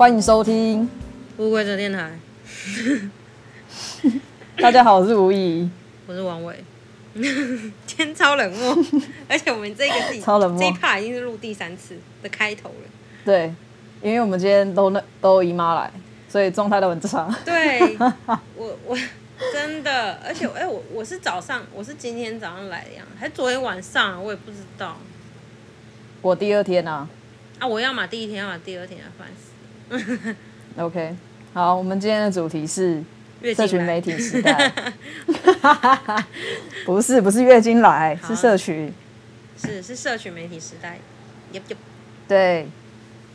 欢迎收听乌龟的电台。大家好，我是吴怡，我是王伟。今天超冷漠，而且我们这个是超冷漠，这一 part 已经是录第三次的开头了。对，因为我们今天都那都姨妈来，所以状态都很差。对，我我真的，而且哎、欸，我我是早上，我是今天早上来的呀，还是昨天晚上、啊，我也不知道。我第二天啊。啊，我要嘛第一天，要嘛第二天啊，烦死。OK，好，我们今天的主题是社群媒体时代。不是，不是月经来，是社群。是是社群媒体时代。Yep, yep. 对。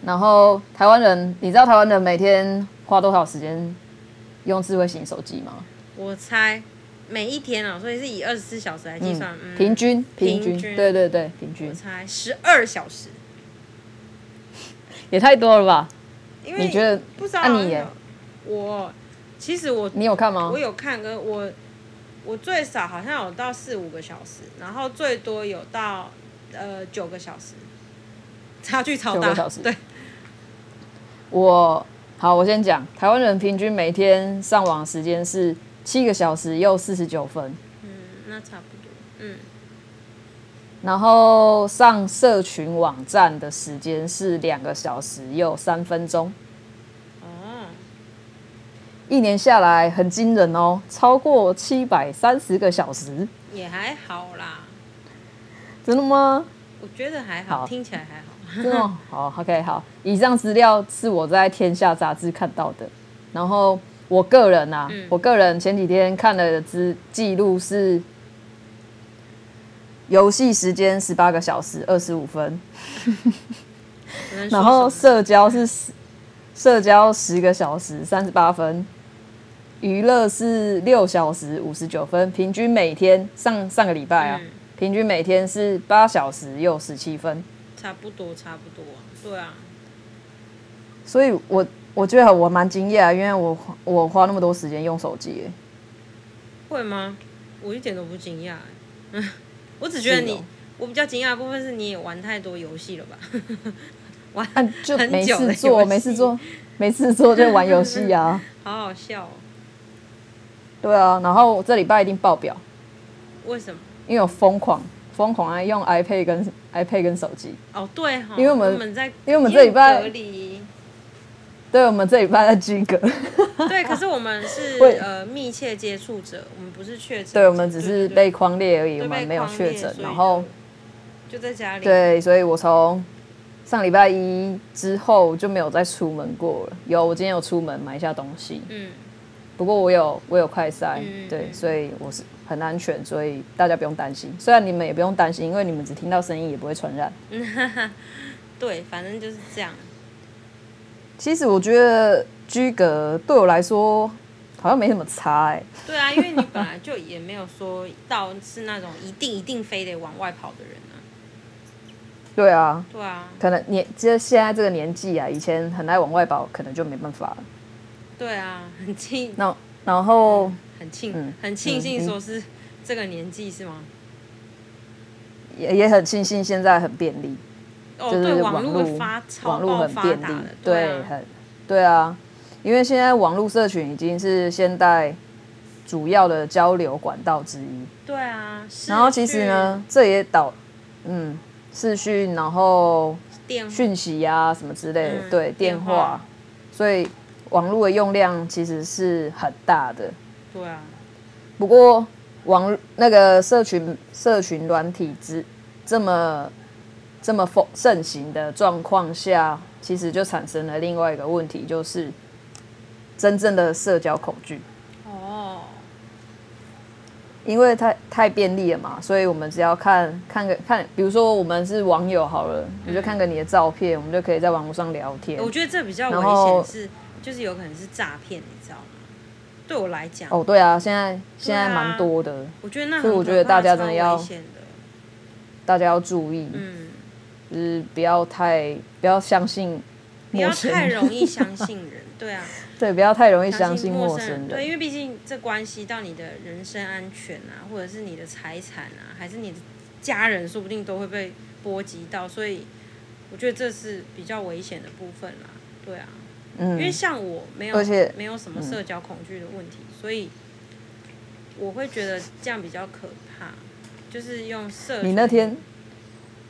然后台湾人，你知道台湾人每天花多少时间用智慧型手机吗？我猜每一天啊，所以是以二十四小时来计算，嗯嗯。平均，平均，对对对，平均。我猜十二小时。也太多了吧？因为你觉得？不知道、啊、你耶？我其实我你有看吗？我有看，跟我我最少好像有到四五个小时，然后最多有到呃九个小时，差距超大。对。我好，我先讲，台湾人平均每天上网时间是七个小时又四十九分。嗯，那差不多。嗯。然后上社群网站的时间是两个小时又三分钟。嗯，一年下来很惊人哦，超过七百三十个小时。也还好啦。真的吗？我觉得还好，好听起来还好。真的 好，OK，好。以上资料是我在《天下》杂志看到的。然后我个人啊，嗯、我个人前几天看了资记录是。游戏时间十八个小时二十五分，然后社交是社交十个小时三十八分，娱乐是六小时五十九分，平均每天上上个礼拜啊，嗯、平均每天是八小时又十七分，差不多差不多，对啊，所以我我觉得我蛮惊讶，因为我我花那么多时间用手机，会吗？我一点都不惊讶，我只觉得你，哦、我比较惊讶的部分是你也玩太多游戏了吧？玩很久就没事做，没事做，没事做就玩游戏啊！好好笑哦。对啊，然后这礼拜一定爆表。为什么？因为我疯狂疯狂爱用 iPad 跟 iPad 跟手机。哦，对哈、哦，因为我们，我们在，因为我们这礼拜隔离。对，我们这礼拜在居隔。对，可是我们是呃密切接触者，我们不是确诊。对，我们只是被框列而已，我们没有确诊。然后就在家里。对，所以我从上礼拜一之后就没有再出门过了。有，我今天有出门买一下东西。嗯。不过我有我有快筛，嗯、对，所以我是很安全，所以大家不用担心。虽然你们也不用担心，因为你们只听到声音，也不会传染。对，反正就是这样。其实我觉得居格对我来说好像没什么差哎、欸。对啊，因为你本来就也没有说到是那种一定一定非得往外跑的人啊。对啊。对啊。可能年，其实现在这个年纪啊，以前很爱往外跑，可能就没办法了。对啊，很庆。然然后很庆，很庆幸说是这个年纪是吗？也也很庆幸现在很便利。就是网络，网络很便利，对，很，对啊，因为现在网络社群已经是现代主要的交流管道之一。对啊，然后其实呢，这也导，嗯，视讯，然后讯息啊什么之类的，对，电话，所以网络的用量其实是很大的。对啊，不过网那个社群社群软体之这么。这么盛盛行的状况下，其实就产生了另外一个问题，就是真正的社交恐惧。哦，因为太太便利了嘛，所以我们只要看看个看，比如说我们是网友好了，你就看个你的照片，我们就可以在网络上聊天。我觉得这比较危险，是就是有可能是诈骗，你知道吗？对我来讲，哦，对啊，现在现在蛮多的，我觉得那所以我觉得大家真的要大家要注意，嗯。就是不要太不要相信，不要太容易相信人，对啊，对，不要太容易相信陌生人，对，因为毕竟这关系到你的人身安全啊，或者是你的财产啊，还是你的家人，说不定都会被波及到，所以我觉得这是比较危险的部分啦，对啊，嗯，因为像我没有，而且没有什么社交恐惧的问题，所以我会觉得这样比较可怕。就是用社，你那天，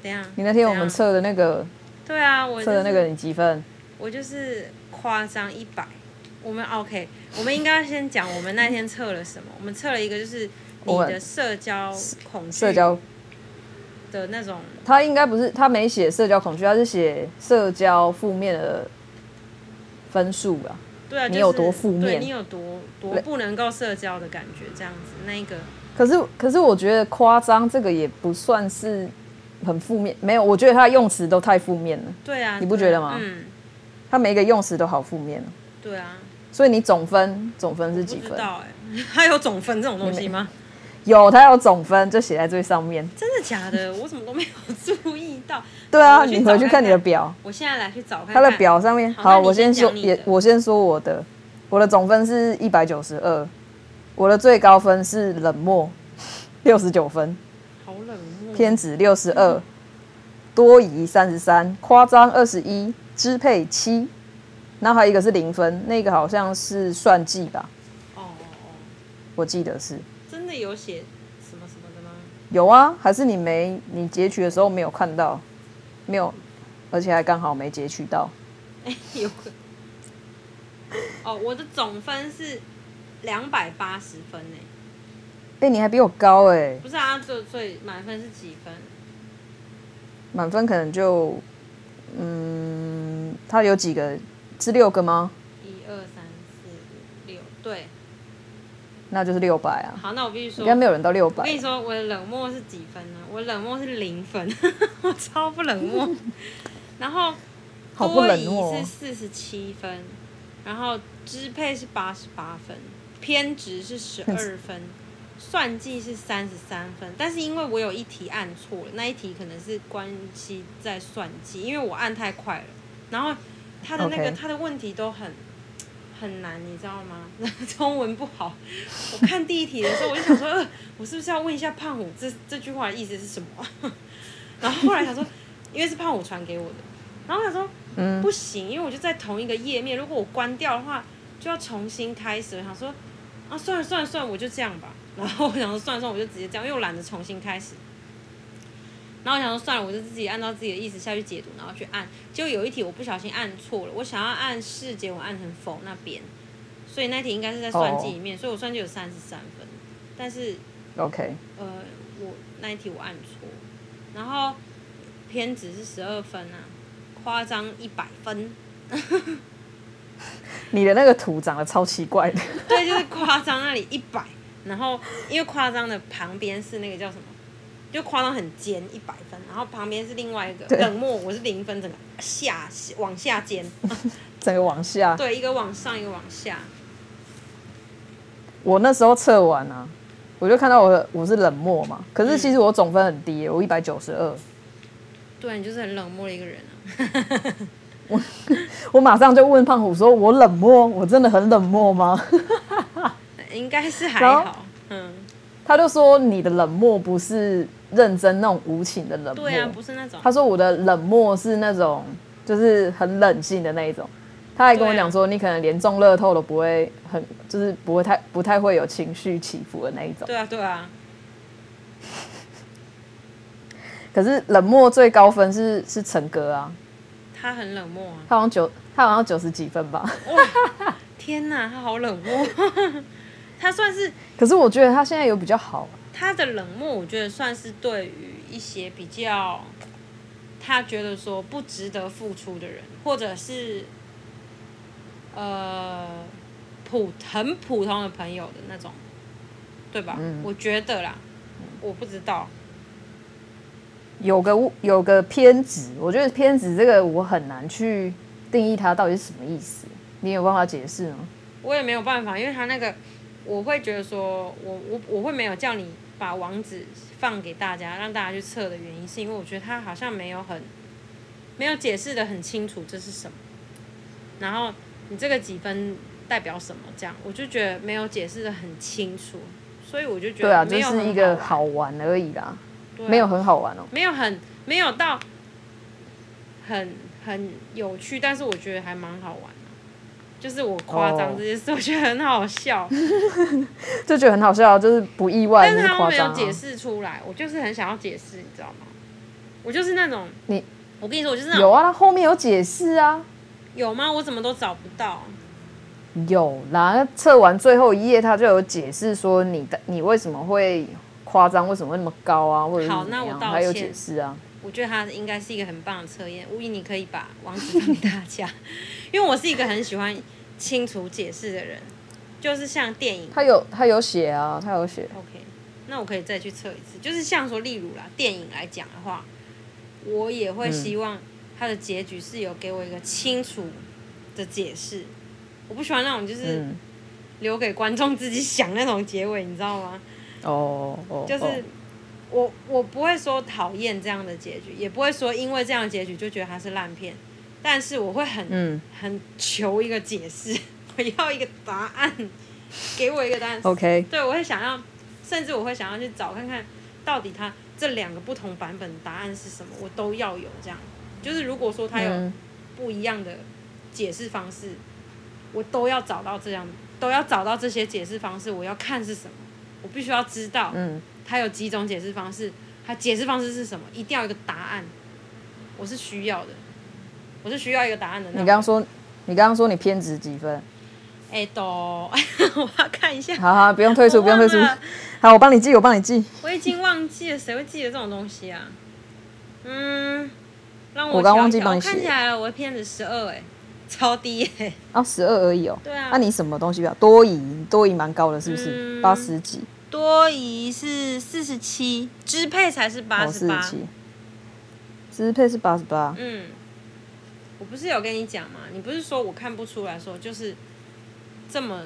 怎样？你那天我们测的那个，对啊，我测的那个你几分？我就是夸张一百。我们 OK，我们应该要先讲我们那天测了什么。我们测了一个，就是你的社交恐惧，社交的那种。他应该不是，他没写社交恐惧，他是写社交负面的分数吧？对啊，你有多负面？对，你有多多不能够社交的感觉，这样子那一个。可是，可是我觉得夸张这个也不算是很负面，没有，我觉得他的用词都太负面了。对啊，你不觉得吗？嗯，他每一个用词都好负面。对啊。所以你总分总分是几分？不知道哎、欸，他有总分这种东西吗？有，他有总分，就写在最上面。真的假的？我怎么都没有注意到。对啊，你回去看你的表。我现在来去找看看。他的表上面，好，好我先说，也我先说我的，我的总分是一百九十二，我的最高分是冷漠，六十九分。好冷漠。偏执六十二，多疑三十三，夸张二十一，支配七。然后还有一个是零分，那个好像是算计吧？哦哦哦，我记得是。真的有写什么什么的吗？有啊，还是你没你截取的时候没有看到？没有，而且还刚好没截取到。哎，有。哦，我的总分是两百八十分呢。哎，你还比我高哎。不是啊，最最满分是几分？满分可能就，嗯，它有几个？是六个吗？一二三四五六，对，那就是六百啊。好，那我必须说，应该没有人到六百。我跟你说，我的冷漠是几分呢？我冷漠是零分，我超不冷漠。然后多疑是四十七分，然后支配是八十八分，偏执是十二分，算计是三十三分。但是因为我有一题按错了，那一题可能是关系在算计，因为我按太快了，然后。他的那个，Okay. 他的问题都很很难，你知道吗？中文不好。我看第一题的时候，我就想说，呃，我是不是要问一下胖虎，这这句话的意思是什么？然后后来想说，因为是胖虎传给我的，然后我想说，嗯，不行，因为我就在同一个页面，如果我关掉的话，就要重新开始。我想说，啊，算了算了算了，我就这样吧。然后我想说，算了算了，我就直接这样，因为我懒得重新开始。然后我想说算了，我就自己按照自己的意思下去解读，然后去按。结果有一题我不小心按错了，我想要按是，结果按成否那边，所以那题应该是在算计里面，oh. 所以我算计有三十三分。但是，OK，呃，我那一题我按错，然后偏执是十二分啊，夸张一百分。你的那个图长得超奇怪的。对，就是夸张那里一百，然后因为夸张的旁边是那个叫什么？就夸张很尖一百分，然后旁边是另外一个冷漠，我是零分，整个下往下尖，整个往下。对，一个往上，一个往下。我那时候测完啊，我就看到我我是冷漠嘛，可是其实我总分很低，我一百九十二。对，你就是很冷漠的一个人啊。我 我马上就问胖虎说：“我冷漠，我真的很冷漠吗？”应该是还好，嗯。他就说：“你的冷漠不是。”认真那种无情的冷漠，对啊，不是那种。他说我的冷漠是那种，就是很冷静的那一种。他还跟我讲说，你可能连中乐透都不会很，就是不会太不太会有情绪起伏的那一种。对啊，对啊。可是冷漠最高分是是陈哥啊，他很冷漠啊，他好像九，他好像九十几分吧。哇，天哪，他好冷漠。他算是，可是我觉得他现在有比较好。他的冷漠，我觉得算是对于一些比较他觉得说不值得付出的人，或者是呃普很普通的朋友的那种，对吧？嗯，我觉得啦，我不知道，有个有个偏执，我觉得偏执这个我很难去定义它到底是什么意思，你有办法解释吗？我也没有办法，因为他那个我会觉得说我我我会没有叫你。把网址放给大家，让大家去测的原因，是因为我觉得他好像没有很没有解释的很清楚这是什么，然后你这个几分代表什么，这样我就觉得没有解释的很清楚，所以我就觉得对啊，就是一个好玩。而已啦，对没有很好玩哦，没有很没有到很很有趣，但是我觉得还蛮好玩。的，就是我夸张这件事，我觉得很好笑，就觉得很好笑，就是不意外，但是他们没有解释出来，啊、我就是很想要解释，你知道吗？我就是那种你，我跟你说，我就是那种有啊，他后面有解释啊，有吗？我怎么都找不到。有啦，测完最后一页，他就有解释说你的你为什么会夸张，为什么会那么高啊？或者好，那我道歉。还有解释啊。我觉得他应该是一个很棒的测验，吴仪，你可以把网址放给大家，因为我是一个很喜欢清楚解释的人，就是像电影，他有他有写啊，他有写。OK，那我可以再去测一次，就是像说，例如啦，电影来讲的话，我也会希望他的结局是有给我一个清楚的解释。我不喜欢那种就是留给观众自己想那种结尾，你知道吗？哦哦，就是我我不会说讨厌这样的结局，也不会说因为这样的结局就觉得它是烂片，但是我会很、嗯、很求一个解释，我要一个答案，给我一个答案。OK，对，我会想要，甚至我会想要去找看看到底它这两个不同版本的答案是什么，我都要有这样。就是如果说它有不一样的解释方式。我都要找到这样，都要找到这些解释方式。我要看是什么，我必须要知道，嗯，它有几种解释方式，它解释方式是什么，一定要有一个答案。我是需要的，我是需要一个答案的。你刚刚说，你刚刚说你偏执几分？哎、欸，都，我要看一下。好好，不用退出，不用退出。好，我帮你记，我帮你记。我已经忘记了，谁会记得这种东西啊？嗯，让我，我刚忘记帮你写。我看起来我偏执十二，哎。超低！啊，十二而已哦。对啊。那、啊、你什么东西比较多疑？多疑蛮高的，是不是？八十几。多疑是四十七，支配才是八十八。支配是八十八。嗯。我不是有跟你讲吗？你不是说我看不出来说就是这么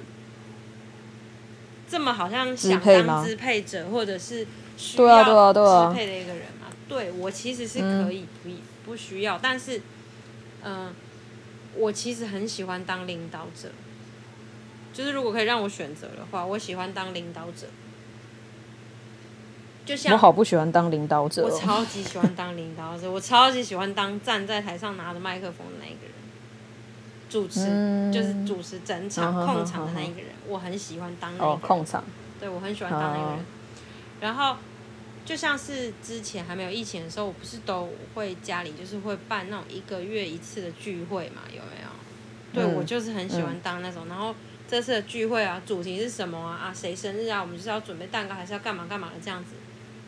这么好像想当支配者，或者是需要支配的一个人吗？对，对，我其实是可以不不需要，但是嗯。呃我其实很喜欢当领导者，就是如果可以让我选择的话，我喜欢当领导者。就像我好不喜欢当领导者，我超级喜欢当领导者，我超级喜欢当站在台上拿着麦克风的那一个人，主持、嗯、就是主持整场控场的那一个人，我很喜欢当那个人控场，对，我很喜欢当那个人，然后。就像是之前还没有疫情的时候，我不是都会家里就是会办那种一个月一次的聚会嘛？有没有？对，嗯、我就是很喜欢当那种。嗯、然后这次的聚会啊，主题是什么啊？啊，谁生日啊？我们就是要准备蛋糕，还是要干嘛干嘛的这样子。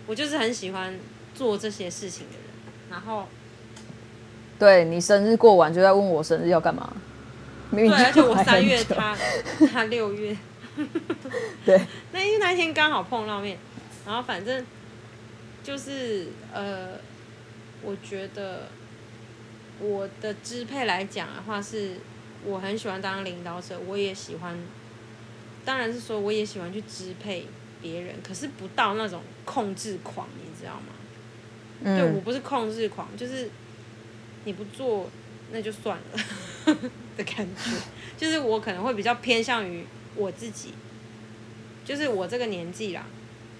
我就是很喜欢做这些事情的人。然后，对你生日过完就在问我生日要干嘛？对，而且我三月他，他 他六月。对，那因为那一天刚好碰到面，然后反正。就是呃，我觉得我的支配来讲的话，是我很喜欢当领导者，我也喜欢，当然是说我也喜欢去支配别人，可是不到那种控制狂，你知道吗？嗯。对，我不是控制狂，就是你不做那就算了 的感觉，就是我可能会比较偏向于我自己，就是我这个年纪啦，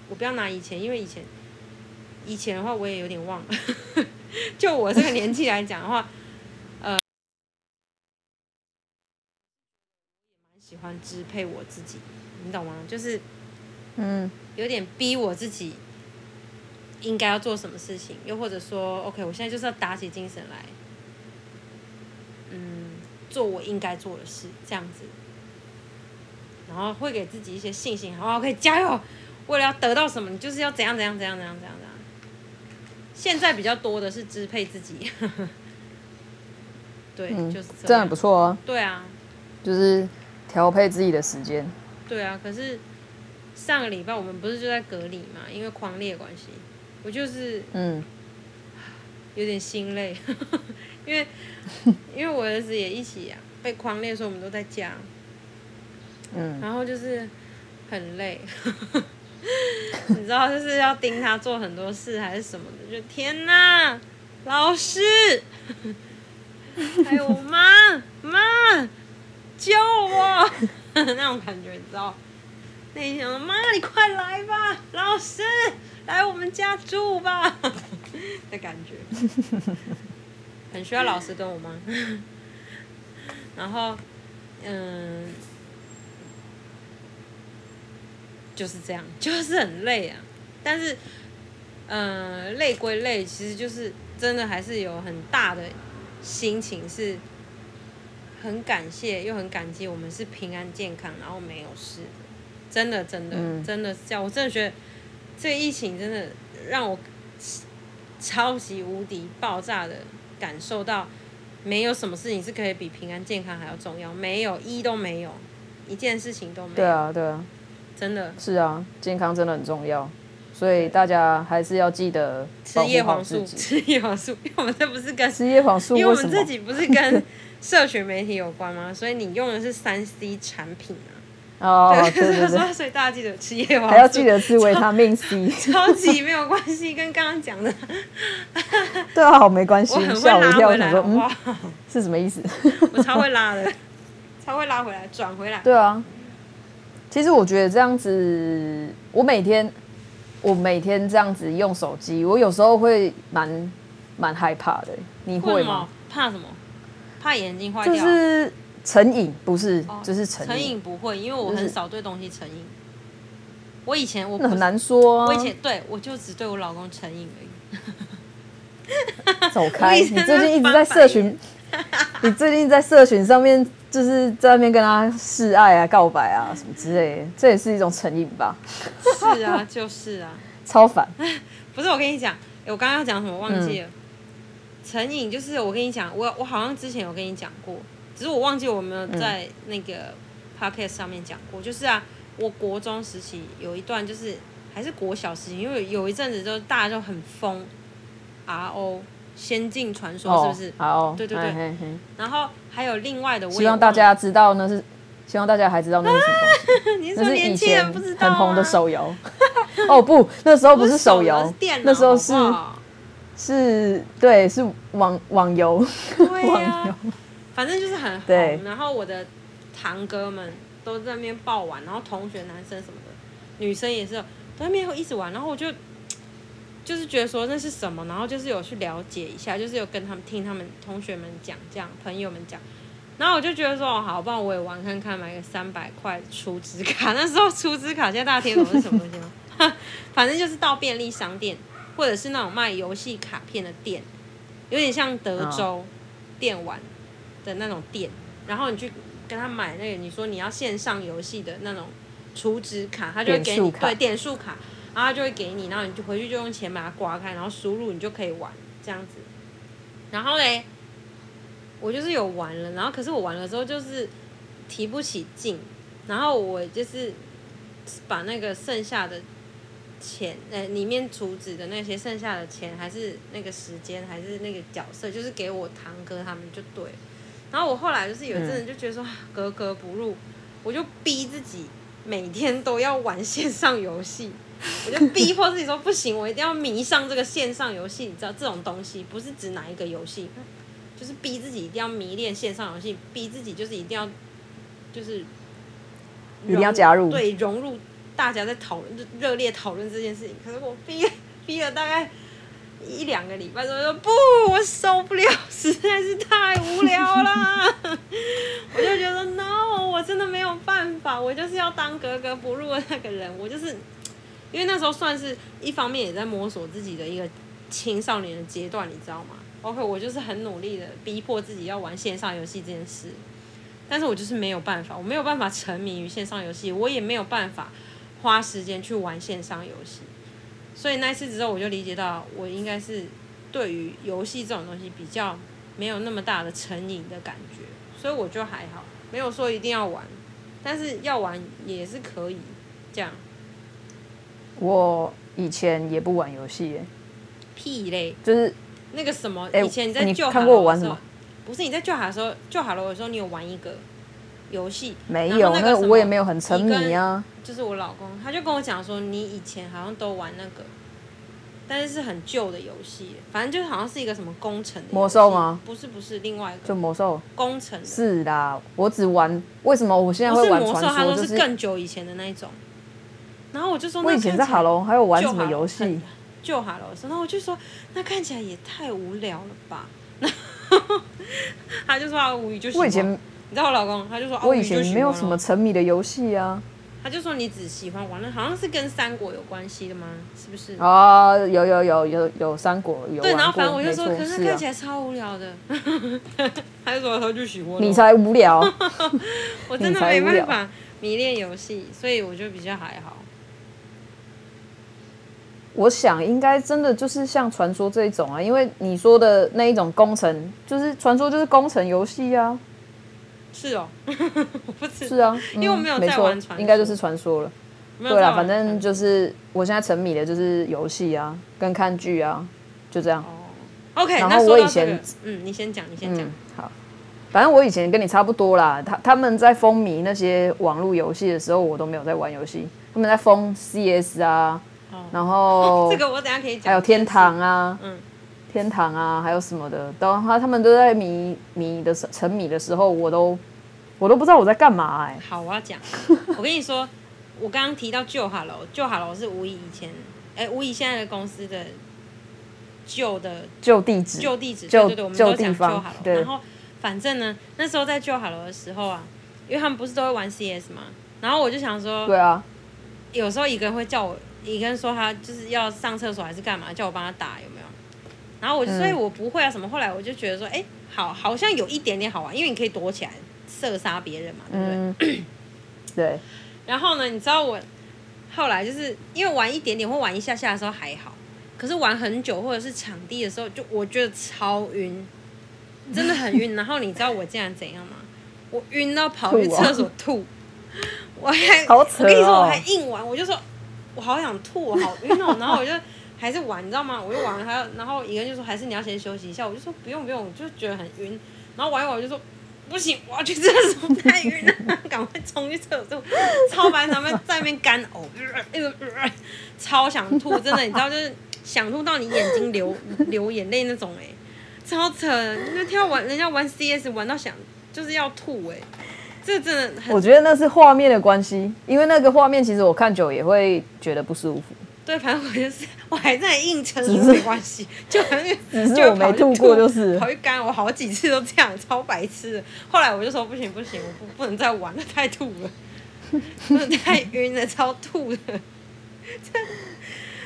我不要拿以前，因为以前。以前的话我也有点忘了，就我这个年纪来讲的话，呃，也蛮喜欢支配我自己，你懂吗？就是，嗯，有点逼我自己应该要做什么事情，又或者说，OK，我现在就是要打起精神来，嗯，做我应该做的事，这样子，然后会给自己一些信心，好，OK，加油，为了要得到什么，你就是要怎样怎样怎样怎样怎样怎样。现在比较多的是支配自己，对，嗯、就是这样，这样不错啊。对啊，就是调配自己的时间。对啊，可是上个礼拜我们不是就在隔离嘛？因为狂烈关系，我就是嗯，有点心累，因为 因为我儿子也一起呀、啊，被匡列，所以我们都在家。嗯，然后就是很累。你知道，就是要盯他做很多事还是什么的，就天哪，老师，还有我妈妈救我那种感觉，你知道？那一天我说妈，你快来吧，老师来我们家住吧 的感觉，很需要老师跟我妈。然后嗯，就是这样，就是很累啊。但是，嗯，累归累，其实就是真的还是有很大的心情，是很感谢又很感激我们是平安健康，然后没有事的。真的，真的，嗯、真的是这样。我真的觉得这个疫情真的让我超级无敌爆炸的感受到，没有什么事情是可以比平安健康还要重要，没有一都没有，一件事情都没有。对啊，对啊，真的是啊，健康真的很重要，所以大家还是要记得吃叶黄素，吃叶黄素，因为我们这不是跟吃叶黄素，因为我们自己不是跟社群媒体有关吗？所以你用的是三 C 产品啊。哦，对对对，所以大家记得吃叶黄素，还要记得吃维他命 C，超级没有关系，跟刚刚讲的，对啊，好没关系，吓我一跳，我想说，嗯，是什么意思？我超会拉的，超会拉回来，转回来。对啊，其实我觉得这样子，我每天，我每天这样子用手机，我有时候会蛮蛮害怕的。你会吗？怕什么？怕眼睛坏掉？就是。成瘾不是，哦、就是成瘾。成瘾不会，因为我很少对东西成瘾。我以前我很难说、啊。我以前对我就只对我老公成瘾而已。走开！你最近一直在社群，你最近在社群上面就是在那边跟他示爱啊、告白啊什么之类的，这也是一种成瘾吧？是啊，就是啊，超烦。不是我跟你讲，我刚刚要讲什么忘记了？嗯、成瘾就是我跟你讲，我我好像之前有跟你讲过。只是我忘记我有没有在那个 podcast 上面讲过，嗯、就是啊，我国中时期有一段，就是还是国小时期，因为有一阵子就大家就很疯 RO 仙境传说，是不是？好，对对对。嘿嘿然后还有另外的，希望大家知道那是，希望大家还知道那是什么东西？你说年轻人不知道、啊、很红的手游。哦不，那时候不是手游，那时候是是，对，是网 网游，对啊、网游。反正就是很红，然后我的堂哥们都在那边爆玩，然后同学男生什么的，女生也是在那边会一直玩，然后我就就是觉得说那是什么，然后就是有去了解一下，就是有跟他们听他们同学们讲，这样朋友们讲，然后我就觉得说哦好，不然我也玩看看，买个三百块储值卡，那时候储值卡，现在大家听懂是什么东西吗？反正就是到便利商店或者是那种卖游戏卡片的店，有点像德州电玩。的那种店，然后你去跟他买那个，你说你要线上游戏的那种储值卡，他就会给你对点数卡，然后他就会给你，然后你就回去就用钱把它刮开，然后输入你就可以玩这样子。然后嘞，我就是有玩了，然后可是我玩了之后就是提不起劲，然后我就是把那个剩下的钱，呃，里面储值的那些剩下的钱，还是那个时间，还是那个角色，就是给我堂哥他们就对。然后我后来就是有一阵子就觉得说 格格不入，我就逼自己每天都要玩线上游戏，我就逼迫自己说不行，我一定要迷上这个线上游戏。你知道这种东西不是指哪一个游戏，就是逼自己一定要迷恋线上游戏，逼自己就是一定要就是一定要加入，对，融入大家在讨论热烈讨论这件事情。可是我逼 逼了大概。一两个礼拜之后说不，我受不了，实在是太无聊了。我就觉得 no，我真的没有办法，我就是要当格格不入的那个人。我就是因为那时候算是一方面也在摸索自己的一个青少年的阶段，你知道吗？OK，我就是很努力的逼迫自己要玩线上游戏这件事，但是我就是没有办法，我没有办法沉迷于线上游戏，我也没有办法花时间去玩线上游戏。所以那次之后，我就理解到，我应该是对于游戏这种东西比较没有那么大的成瘾的感觉，所以我就还好，没有说一定要玩，但是要玩也是可以这样。我以前也不玩游戏，屁嘞，就是那个什么，以前你在旧看过我玩什么？不是你在救海的时候，救海了的时候，你有玩一个游戏？没有，那个我也没有很沉迷啊。就是我老公，他就跟我讲说，你以前好像都玩那个，但是是很旧的游戏，反正就好像是一个什么工程的魔兽吗？不是不是，另外一个就魔兽工程是啦，我只玩，为什么我现在会玩魔兽？他说是更久以前的那一种。然后我就说，我以前在哈喽还有玩什么游戏？旧哈喽然后我就说，那看起来也太无聊了吧？他就说他无语，就是我以前你知道我老公他就说，我以前没有什么沉迷的游戏啊。他就说你只喜欢玩的，好像是跟三国有关系的吗？是不是？啊，有有有有有三国有。对，然后反正我就说，可是看起来超无聊的。他就说他就喜欢。你才无聊。我真的没办法迷恋游戏，所以我就比较还好。我想应该真的就是像传说这一种啊，因为你说的那一种工程，就是传说就是工程游戏啊。是哦，不是是啊，因为我没有在玩传说，应该就是传说了。对啦，反正就是我现在沉迷的就是游戏啊，跟看剧啊，就这样。哦，OK。然后我以前，嗯，你先讲，你先讲。好，反正我以前跟你差不多啦。他他们在风靡那些网络游戏的时候，我都没有在玩游戏。他们在封 CS 啊，然后 这个我等下可以讲。还有天堂啊，嗯。天堂啊，还有什么的，都他他们都在迷迷的沉迷的时候，我都我都不知道我在干嘛哎、欸。好，我要讲，我跟你说，我刚刚提到旧哈喽，旧哈喽是吴以以前，哎、欸，无以现在的公司的旧的旧地址，旧地址，旧对对对，我们都讲旧哈喽。对然后反正呢，那时候在旧哈喽的时候啊，因为他们不是都会玩 CS 嘛，然后我就想说，对啊，有时候一个人会叫我，一个人说他就是要上厕所还是干嘛，叫我帮他打，有没有？然后我就，所以我不会啊什么。后来我就觉得说，哎，好，好像有一点点好玩，因为你可以躲起来射杀别人嘛，对不对？嗯、对。然后呢，你知道我后来就是因为玩一点点或玩一下下的时候还好，可是玩很久或者是场地的时候，就我觉得超晕，真的很晕。然后你知道我竟然怎样吗？我晕到跑去厕所吐，吐我还我跟你说我还硬玩，我就说我好想吐，我好晕哦。然后我就。还是玩，你知道吗？我就玩，还，然后一个人就说，还是你要先休息一下。我就说不用不用，我就觉得很晕。然后玩一玩，我就说不行，我要去厕所，太晕了，赶快冲去厕所。超白他们在那边干呕，超想吐，真的，你知道，就是想吐到你眼睛流流眼泪那种，哎，超扯。那天玩人家玩 CS 玩到想就是要吐，哎，这真的很。我觉得那是画面的关系，因为那个画面其实我看久也会觉得不舒服。对，反正我就是，我还在硬撑，没关系，就反正只是我没吐过，就是跑去干，我好几次都这样，超白痴的。后来我就说不行不行，我不不能再玩了，太吐了，真的太晕了，超吐的，这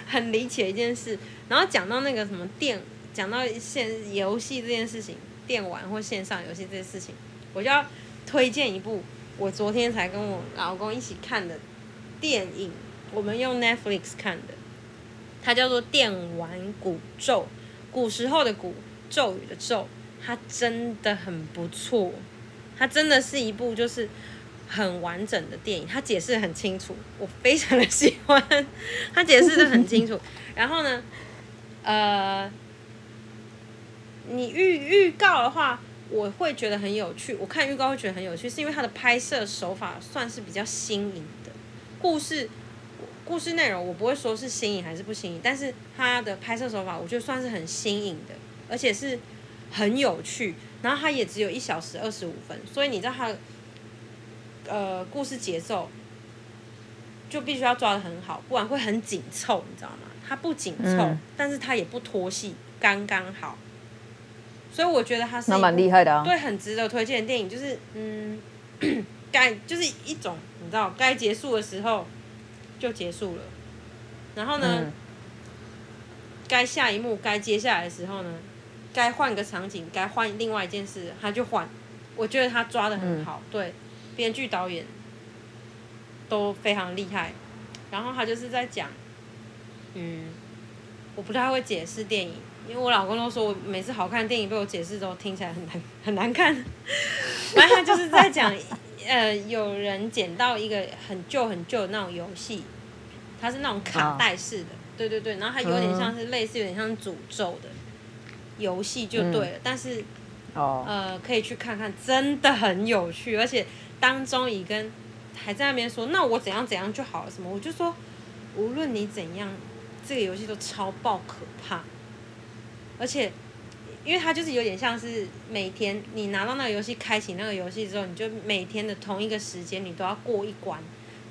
很离奇的一件事。然后讲到那个什么电，讲到线游戏这件事情，电玩或线上游戏这件事情，我就要推荐一部我昨天才跟我老公一起看的电影。我们用 Netflix 看的，它叫做《电玩古咒》，古时候的古，咒语的咒，它真的很不错，它真的是一部就是很完整的电影，它解释得很清楚，我非常的喜欢，它解释的很清楚。然后呢，呃，你预预告的话，我会觉得很有趣，我看预告会觉得很有趣，是因为它的拍摄手法算是比较新颖的，故事。故事内容我不会说是新颖还是不新颖，但是它的拍摄手法我觉得算是很新颖的，而且是很有趣。然后它也只有一小时二十五分，所以你知道它呃故事节奏就必须要抓得很好，不然会很紧凑，你知道吗？它不紧凑，嗯、但是它也不拖戏，刚刚好。所以我觉得它是那蛮厉害的啊，对，很值得推荐的电影。就是嗯，该就是一种你知道该结束的时候。就结束了，然后呢，该、嗯、下一幕，该接下来的时候呢，该换个场景，该换另外一件事，他就换。我觉得他抓的很好，嗯、对，编剧导演都非常厉害。然后他就是在讲，嗯，我不太会解释电影，因为我老公都说我每次好看的电影被我解释之后听起来很难很难看。反正他就是在讲。呃，有人捡到一个很旧很旧的那种游戏，它是那种卡带式的，哦、对对对，然后它有点像是类似，有点像诅咒的游戏就对了，嗯、但是，哦，呃，可以去看看，真的很有趣，而且当中乙跟还在那边说，那我怎样怎样就好了，什么，我就说，无论你怎样，这个游戏都超爆可怕，而且。因为它就是有点像是每天你拿到那个游戏，开启那个游戏之后，你就每天的同一个时间你都要过一关，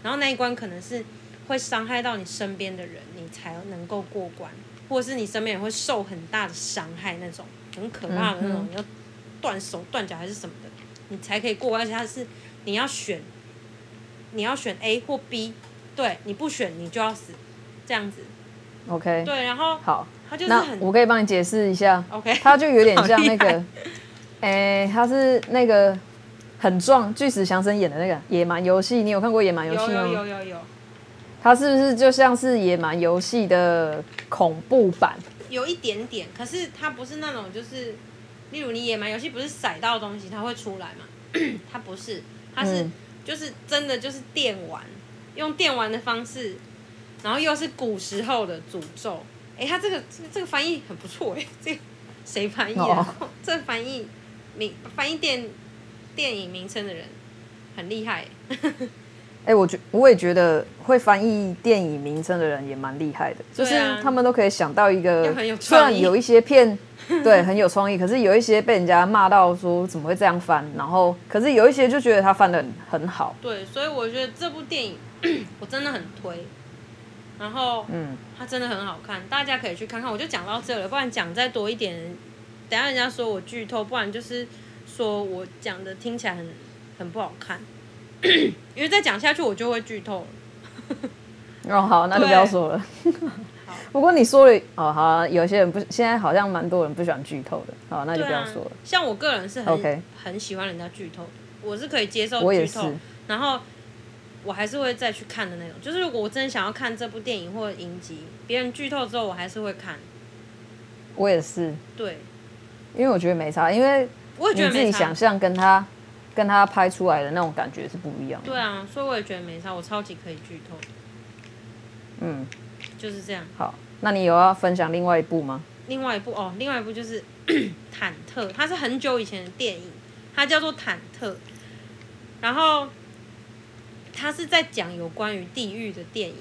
然后那一关可能是会伤害到你身边的人，你才能够过关，或者是你身边人会受很大的伤害那种，很可怕的那种，你要断手断脚还是什么的，你才可以过关，而且它是你要选，你要选 A 或 B，对，你不选你就要死，这样子。OK。对，然后好，它就是很，我可以帮你解释一下。OK。它就有点像那个，哎，它是那个很壮，巨石强森演的那个《野蛮游戏》，你有看过《野蛮游戏》吗？有有有有有。它是不是就像是《野蛮游戏》的恐怖版？有一点点，可是它不是那种，就是，例如你野蛮游戏不是甩到东西它会出来嘛？它不是，它是就是真的就是电玩，用电玩的方式，然后又是古时候的诅咒。哎，他这个这个翻译很不错哎，这个谁翻译的？哦、这个翻译名翻译电电影名称的人很厉害。哎、欸，我觉我也觉得会翻译电影名称的人也蛮厉害的，就是他们都可以想到一个，虽然有一些片，对，很有创意，可是有一些被人家骂到说怎么会这样翻，然后可是有一些就觉得他翻得很很好。对，所以我觉得这部电影 我真的很推，然后嗯，它真的很好看，大家可以去看看。我就讲到这了，不然讲再多一点，等下人家说我剧透，不然就是说我讲的听起来很很不好看。因为再讲下去我就会剧透了。哦，好，那就不要说了。不过你说了哦，好、啊，有些人不，现在好像蛮多人不喜欢剧透的。好，那就不要说了。啊、像我个人是很 Okay. 很喜欢人家剧透的，我是可以接受剧透。然后我还是会再去看的那种。就是如果我真的想要看这部电影或者影集，别人剧透之后，我还是会看。我也是。对，因为我觉得没差，因为我也觉得自己想象跟他。跟他拍出来的那种感觉是不一样的。对啊，所以我也觉得没差，我超级可以剧透。嗯，就是这样。好，那你有要分享另外一部吗？另外一部哦，另外一部就是 《忐忑》，它是很久以前的电影，它叫做《忐忑》，然后它是在讲有关于地狱的电影。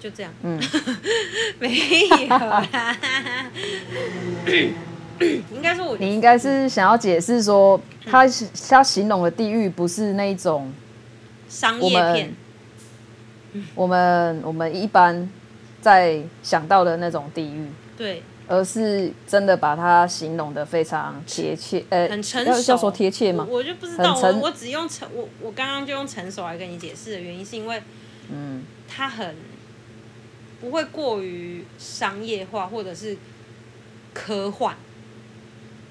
就这样。嗯。没有啦。应该是我，你应该是想要解释说，他他形容的地狱不是那种商业片，我们我们一般在想到的那种地狱，对，而是真的把它形容的非常贴切，呃，很成熟，要说贴切吗？我就不知道，我我只用成我我刚刚就用成熟来跟你解释的原因，是因为，嗯，它很不会过于商业化，或者是科幻。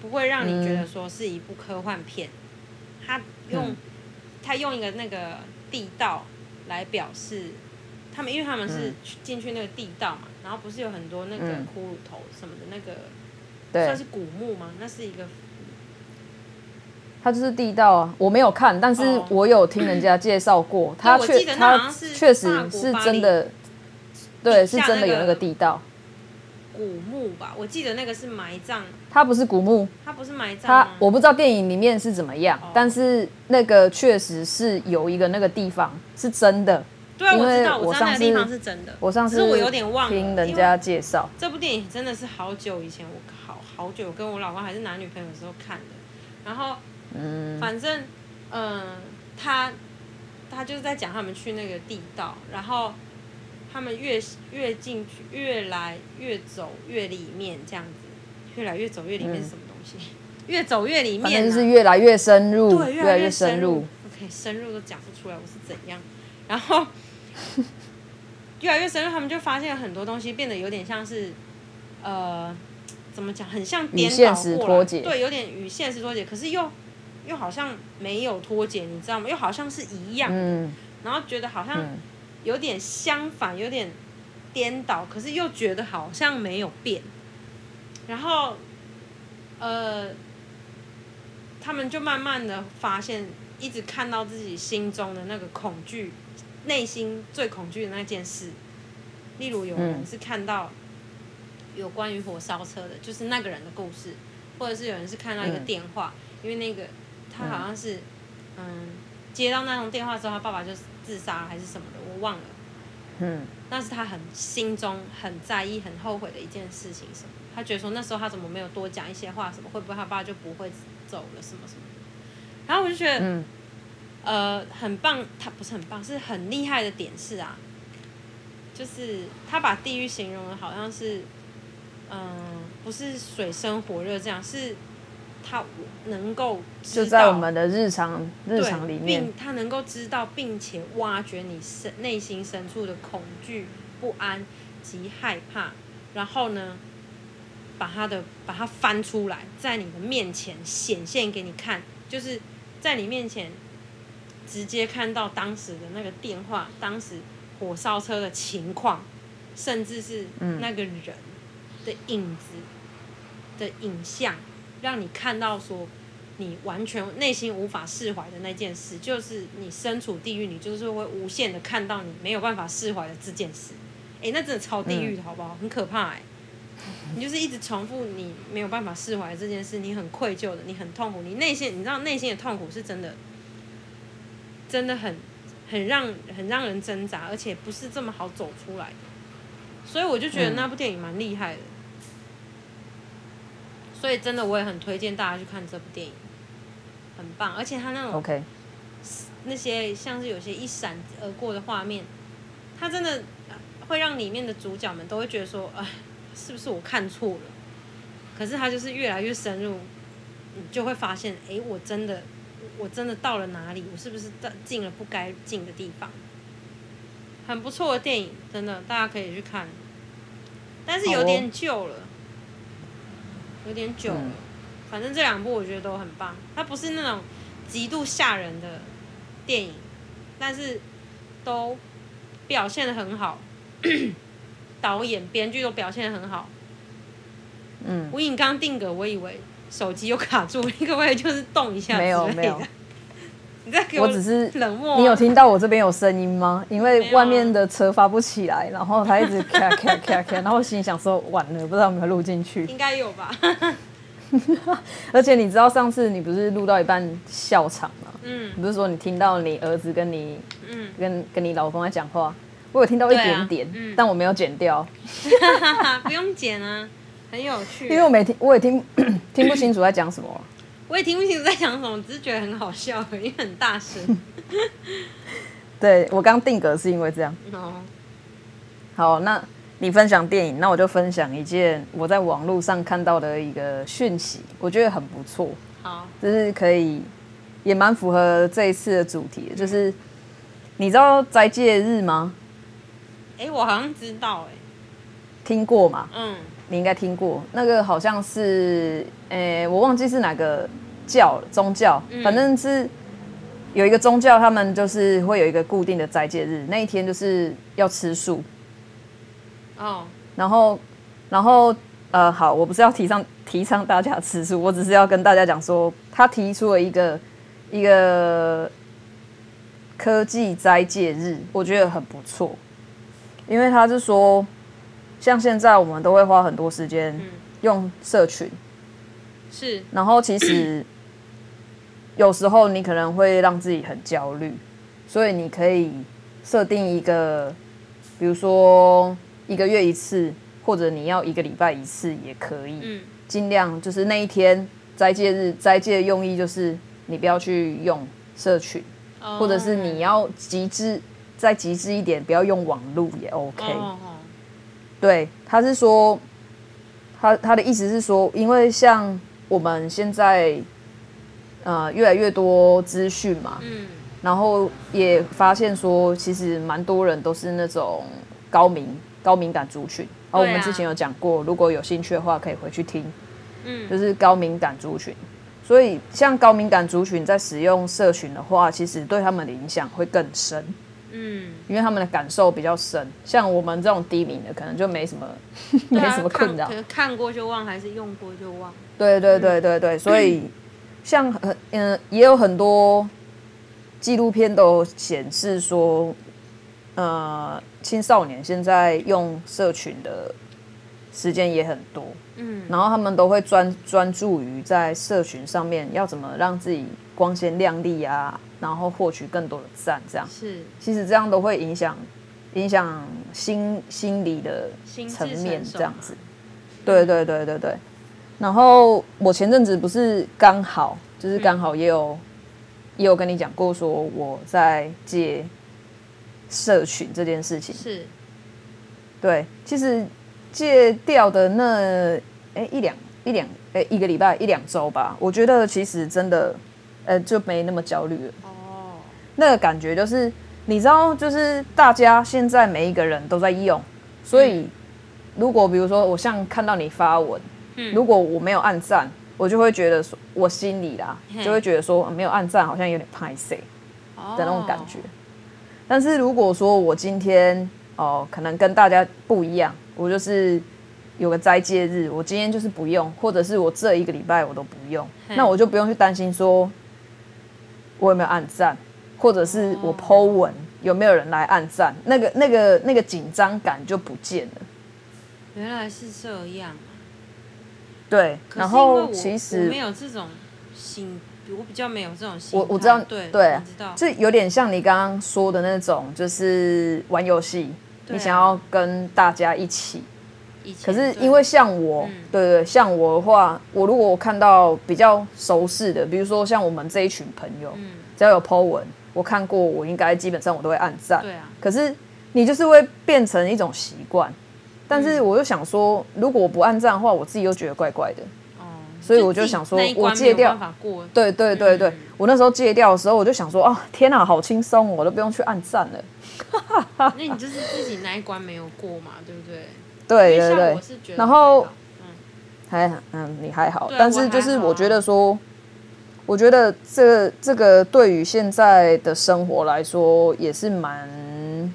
不会让你觉得说是一部科幻片，嗯、他用他用一个那个地道来表示他们，因为他们是进去那个地道嘛，嗯、然后不是有很多那个骷髅头什么的那个，对算是古墓吗？那是一个，它就是地道啊，我没有看，但是我有听人家介绍过，它确他确实是真的，对，是真的有那个地道。古墓吧，我记得那个是埋葬。它不是古墓，它不是埋葬。它我不知道电影里面是怎么样，哦、但是那个确实是有一个那个地方是真的。对啊，我知道，我知道那个地方是真的。我上次我有点忘了听人家介绍这部电影，真的是好久以前，我好好久跟我老公还是男女朋友的时候看的。然后，嗯，反正，嗯、呃，他他就是在讲他们去那个地道，然后。他们越越进去，越来越走越里面，这样子，越来越走越里面是什么东西？嗯、越走越里面、啊，就是越来越深入，对，越来越深入。OK，深入都讲不出来我是怎样。然后 越来越深入，他们就发现很多东西变得有点像是，呃，怎么讲？很像颠倒过来，对，有点与现实脱节，可是又又好像没有脱节，你知道吗？又好像是一样的，嗯、然后觉得好像。嗯有点相反，有点颠倒，可是又觉得好像没有变。然后，呃，他们就慢慢的发现，一直看到自己心中的那个恐惧，内心最恐惧的那件事。例如，有人是看到有关于火烧车的，就是那个人的故事，或者是有人是看到一个电话，因为那个他好像是，嗯，接到那通电话之后，他爸爸就自杀还是什么的。我忘了，嗯，那是他很心中很在意、很后悔的一件事情，什么？他觉得说那时候他怎么没有多讲一些话，什么？会不会他爸就不会走了，什么什么？然后我就觉得，嗯，呃，很棒，他不是很棒，是很厉害的点是啊，就是他把地狱形容的好像是，嗯，不是水深火热这样，是他能够就在我们的日常日常里面，并他能够知道并且挖掘你深内心深处的恐惧、不安及害怕，然后呢，把他的把它翻出来，在你的面前显现给你看，就是在你面前直接看到当时的那个电话，当时火烧车的情况，甚至是那个人的影子的影像。让你看到说，你完全内心无法释怀的那件事，就是你身处地狱，你就是会无限的看到你没有办法释怀的这件事。哎，那真的超地狱的，好不好？很可怕哎！你就是一直重复你没有办法释怀这件事，你很愧疚的，你很痛苦，你内心你知道内心的痛苦是真的，真的很很让很让人挣扎，而且不是这么好走出来的。所以我就觉得那部电影蛮厉害的。所以真的，我也很推荐大家去看这部电影，很棒。而且他那种，Okay. 那些像是有些一闪而过的画面，他真的会让里面的主角们都会觉得说，哎，是不是我看错了？可是他就是越来越深入，你就会发现，哎，我真的，我真的到了哪里？我是不是到进了不该进的地方？很不错的电影，真的，大家可以去看。但是有点旧了。有点久了，嗯、反正这两部我觉得都很棒。它不是那种极度吓人的电影，但是都表现的很好，导演、编剧都表现的很好。嗯，吴颖刚定格，我以为手机又卡住，你可不可以就是动一下？没有没有，你在给我，我只是冷漠。你有听到我这边有声音吗？因为外面的车发不起来，然后他一直 咔咔咔咔，然后我心里想说完了，不知道有没有录进去。应该有吧。而且你知道上次你不是录到一半笑场吗？嗯，不是说你听到你儿子跟你，嗯，跟跟你老公在讲话，我有听到一点点，啊嗯、但我没有剪掉。不用剪啊，很有趣。因为我没听，我也听 听不清楚在讲什么。我也听不清楚在讲什么，只是觉得很好笑，因为很大声。对，我刚定格是因为这样。哦，好，那。你分享电影，那我就分享一件我在网络上看到的一个讯息，我觉得很不错。好，就是可以，也蛮符合这一次的主题的。就是你知道斋戒日吗？哎、欸，我好像知道、欸，哎，听过吗？嗯，你应该听过。那个好像是，诶、欸，我忘记是哪个教宗教，反正是有一个宗教，他们就是会有一个固定的斋戒日，那一天就是要吃素。哦，然后，然后，呃，好，我不是要提倡提倡大家吃素，我只是要跟大家讲说，他提出了一个一个科技斋戒日，我觉得很不错，因为他是说，像现在我们都会花很多时间用社群，是，然后其实有时候你可能会让自己很焦虑，所以你可以设定一个，比如说。一个月一次，或者你要一个礼拜一次也可以。嗯，尽量就是那一天斋戒日，斋戒的用意就是你不要去用社群，哦、或者是你要极致再极致一点，不要用网络也 OK。哦哦、对，他是说，他他的意思是说，因为像我们现在呃越来越多资讯嘛，嗯，然后也发现说，其实蛮多人都是那种高敏。高敏感族群，哦，我们之前有讲过，如果有兴趣的话，可以回去听。嗯，就是高敏感族群，所以像高敏感族群在使用社群的话，其实对他们的影响会更深。嗯，因为他们的感受比较深，像我们这种低敏的，可能就没什么，没什么困扰。看过就忘，还是用过就忘。对对对对对，所以像很嗯，也有很多纪录片都显示说。呃，青少年现在用社群的时间也很多，嗯，然后他们都会专专注于在社群上面要怎么让自己光鲜亮丽啊，然后获取更多的赞，这样。是，其实这样都会影响影响心心理的层面，这样子，对对对对对。然后我前阵子不是刚好就是刚好也有、嗯、也有跟你讲过，说我在借。社群这件事情。是，对，其实戒掉的那哎一两一两哎，一个礼拜一两周吧，我觉得其实真的，呃，就没那么焦虑了。哦，那个感觉就是，你知道，就是大家现在每一个人都在用，所以如果比如说我像看到你发文，嗯，如果我没有按赞，我就会觉得说，我心里啦就会觉得说没有按赞好像有点拍谢的那种感觉。但是如果说我今天哦，可能跟大家不一样，我就是有个斋戒日，我今天就是不用，或者是我这一个礼拜我都不用，那我就不用去担心说我有没有按赞，或者是我 po 文有没有人来按赞，那个那个那个紧张感就不见了。原来是这样。对，然后其实没有这种心。我比较没有这种心，我我知道，对对，就有点像你刚刚说的那种，就是玩游戏，你想要跟大家一起。可是因为像我，对对，像我的话，我如果我看到比较熟识的，比如说像我们这一群朋友，只要有 po 文，我看过，我应该基本上我都会按赞。对啊。可是你就是会变成一种习惯，但是我又想说，如果我不按赞的话，我自己又觉得怪怪的。所以我就想说，我戒掉。对对对对，我那时候戒掉的时候，我就想说，啊，天哪，好轻松，我都不用去按赞了。那你就是自己那一关没有过嘛，对不对？对对对。然后，还嗯，你还好，但是就是我觉得说，我觉得这这个对于现在的生活来说，也是蛮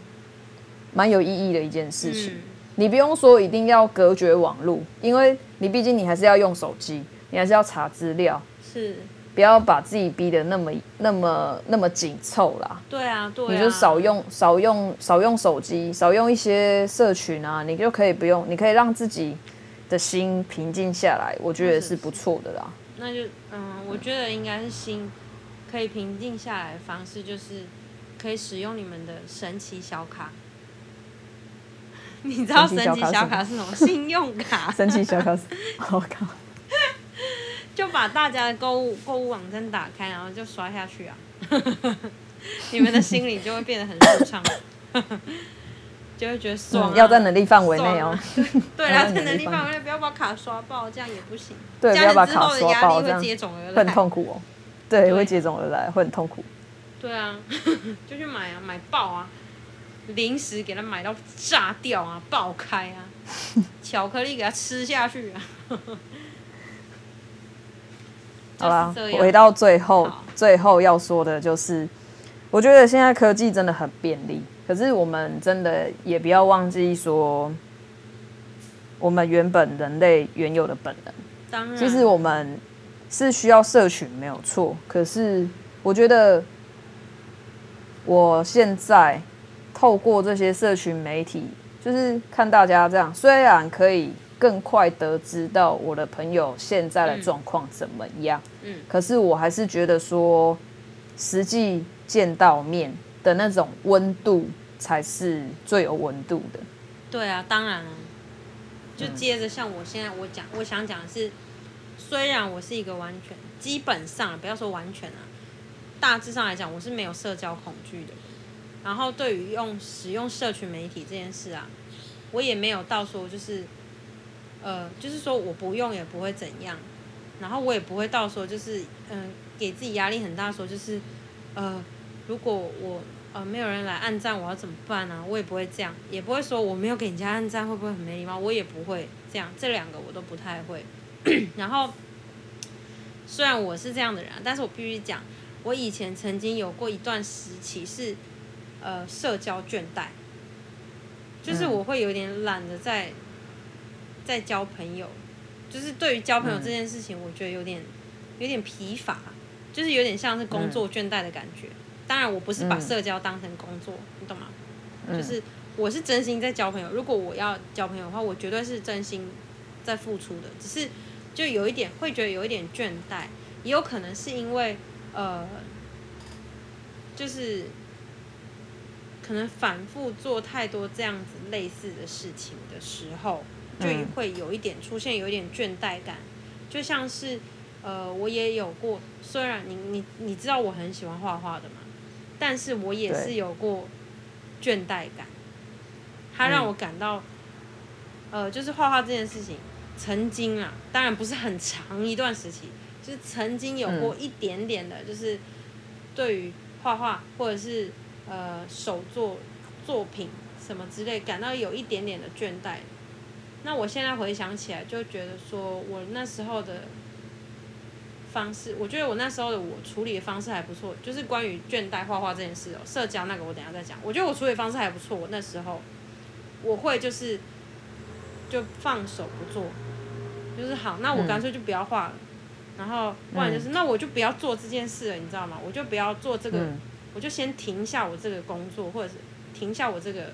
蛮有意义的一件事情。你不用说一定要隔绝网络，因为你毕竟你还是要用手机。你还是要查资料，是，不要把自己逼得那么、那么、那么紧凑啦。对啊，对啊。你就少用、少用、少用手机，少用一些社群啊，你就可以不用，你可以让自己的心平静下来，我觉得是不错的啦。那就嗯，我觉得应该是心可以平静下来的方式，就是可以使用你们的神奇小卡。你知道神奇小卡是什么？信用卡。神奇小卡是，我靠。就把大家的购物购物网站打开，然后就刷下去啊！你们的心里就会变得很舒畅，就会觉得爽、啊嗯。要在能力范围内哦。对，要在能力范围内，不要把卡刷爆，这样也不行。对，不要把卡刷爆，这样会接踵而来，很痛苦哦。对，对会接踵而来，会很痛苦。对啊，就去买啊，买爆啊！零食给他买到炸掉啊，爆开啊！巧克力给他吃下去啊！好啦，回到最后，最后要说的就是，我觉得现在科技真的很便利，可是我们真的也不要忘记说，我们原本人类原有的本能。当然，其实我们是需要社群没有错，可是我觉得我现在透过这些社群媒体，就是看大家这样，虽然可以。更快得知到我的朋友现在的状况怎么样？嗯，可是我还是觉得说，实际见到面的那种温度才是最有温度的。对啊，当然了。就接着像我现在我讲，我想讲的是，虽然我是一个完全基本上不要说完全啊，大致上来讲我是没有社交恐惧的。然后对于用使用社群媒体这件事啊，我也没有到说就是。呃，就是说我不用也不会怎样，然后我也不会到时候就是嗯、呃，给自己压力很大，说就是呃，如果我呃没有人来按赞，我要怎么办呢、啊？我也不会这样，也不会说我没有给人家按赞会不会很没礼貌，我也不会这样，这两个我都不太会。然后虽然我是这样的人，但是我必须讲，我以前曾经有过一段时期是呃社交倦怠，就是我会有点懒得在。在交朋友，就是对于交朋友这件事情，我觉得有点有点疲乏，就是有点像是工作倦怠的感觉。当然，我不是把社交当成工作，你懂吗？就是我是真心在交朋友。如果我要交朋友的话，我绝对是真心在付出的。只是就有一点会觉得有一点倦怠，也有可能是因为呃，就是可能反复做太多这样子类似的事情的时候。就会有一点出现，有一点倦怠感，就像是，呃，我也有过，虽然你你你知道我很喜欢画画的嘛，但是我也是有过倦怠感，它让我感到，呃，就是画画这件事情，曾经啊，当然不是很长一段时期，就是曾经有过一点点的，就是对于画画或者是呃手作作品什么之类，感到有一点点的倦怠。那我现在回想起来，就觉得说我那时候的方式，我觉得我那时候的我处理的方式还不错，就是关于倦怠画画这件事哦，社交那个我等下再讲。我觉得我处理方式还不错，我那时候我会就是就放手不做，就是好，那我干脆就不要画了，嗯、然后不然就是、嗯、那我就不要做这件事了，你知道吗？我就不要做这个，嗯、我就先停下我这个工作，或者是停下我这个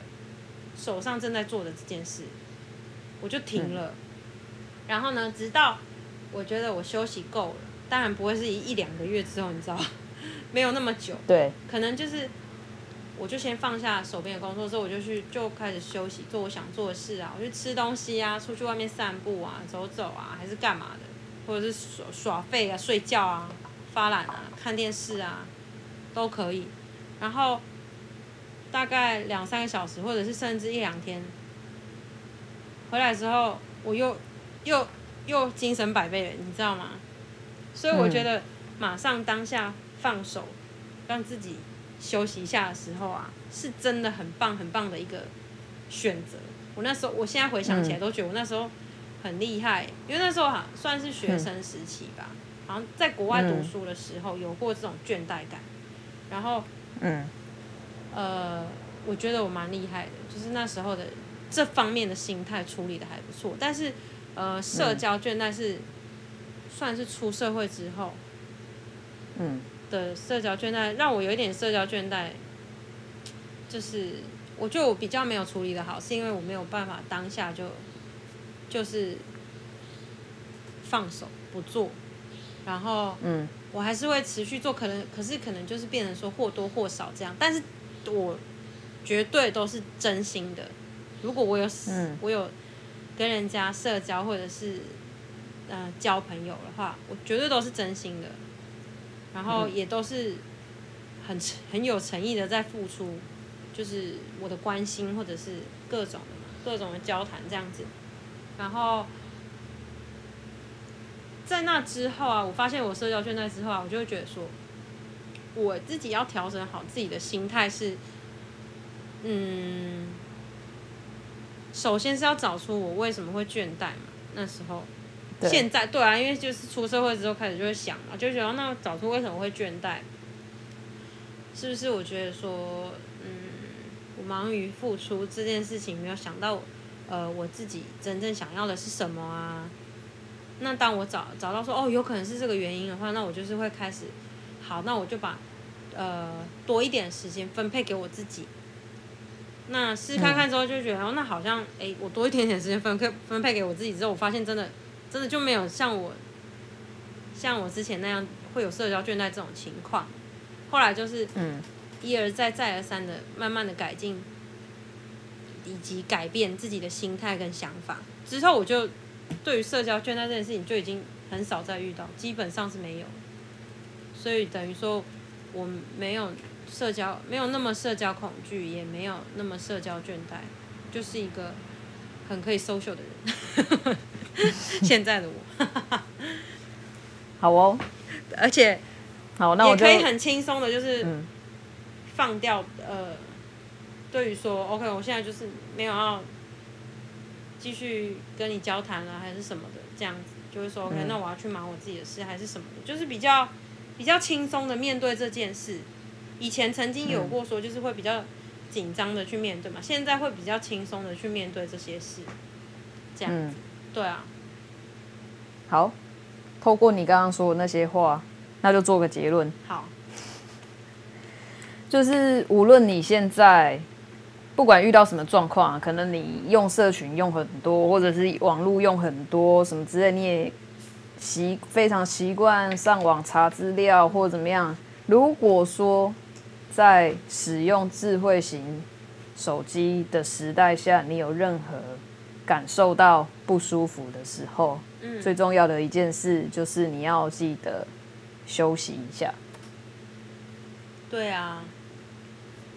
手上正在做的这件事。我就停了，嗯、然后呢，直到我觉得我休息够了，当然不会是一一两个月之后，你知道，没有那么久，对，可能就是，我就先放下手边的工作之后，我就去就开始休息，做我想做的事啊，我去吃东西啊，出去外面散步啊，走走啊，还是干嘛的，或者是耍耍废啊，睡觉啊，发懒啊，看电视啊，都可以，然后大概两三个小时，或者是甚至一两天。回来之后，我又又又精神百倍了，你知道吗？所以我觉得马上当下放手，让自己休息一下的时候啊，是真的很棒很棒的一个选择。我那时候，我现在回想起来都觉得我那时候很厉害，因为那时候哈算是学生时期吧，好像在国外读书的时候有过这种倦怠感，然后嗯呃，我觉得我蛮厉害的，就是那时候的。这方面的心态处理的还不错，但是，呃，社交倦怠是算是出社会之后，嗯，的社交倦怠让我有一点社交倦怠，就是我就比较没有处理的好，是因为我没有办法当下就就是放手不做，然后，嗯，我还是会持续做，可能可是可能就是变成说或多或少这样，但是我绝对都是真心的。如果我有，嗯、我有跟人家社交或者是呃交朋友的话，我绝对都是真心的，然后也都是很很有诚意的在付出，就是我的关心或者是各种的各种的交谈这样子，然后在那之后啊，我发现我社交圈在之后啊，我就会觉得说，我自己要调整好自己的心态是，嗯。首先是要找出我为什么会倦怠嘛，那时候，现在对啊，因为就是出社会之后开始就会想嘛，就觉得那找出为什么会倦怠，是不是？我觉得说，嗯，我忙于付出这件事情，没有想到，呃，我自己真正想要的是什么啊？那当我找找到说，哦，有可能是这个原因的话，那我就是会开始，好，那我就把，呃，多一点时间分配给我自己。那试看看之后就觉得，哦，那好像，哎，我多一点点时间分配分配给我自己之后，我发现真的，真的就没有像我，像我之前那样会有社交倦怠这种情况。后来就是，嗯，一而再再而三的慢慢的改进，以及改变自己的心态跟想法之后，我就对于社交倦怠这件事情就已经很少再遇到，基本上是没有。所以等于说，我没有。社交没有那么社交恐惧，也没有那么社交倦怠，就是一个很可以 social 的人。现在的我，好哦，而且好，那我也可以很轻松的，就是放掉。嗯、呃，对于说，OK，我现在就是没有要继续跟你交谈了，还是什么的，这样子，就是说，OK，、嗯、那我要去忙我自己的事，还是什么的，就是比较比较轻松的面对这件事。以前曾经有过说，就是会比较紧张的去面对嘛，嗯、现在会比较轻松的去面对这些事，这样子，嗯、对啊。好，透过你刚刚说的那些话，那就做个结论。好，就是无论你现在不管遇到什么状况，可能你用社群用很多，或者是网络用很多什么之类，你也习非常习惯上网查资料或者怎么样。如果说在使用智慧型手机的时代下，你有任何感受到不舒服的时候，嗯，最重要的一件事就是你要记得休息一下。对啊，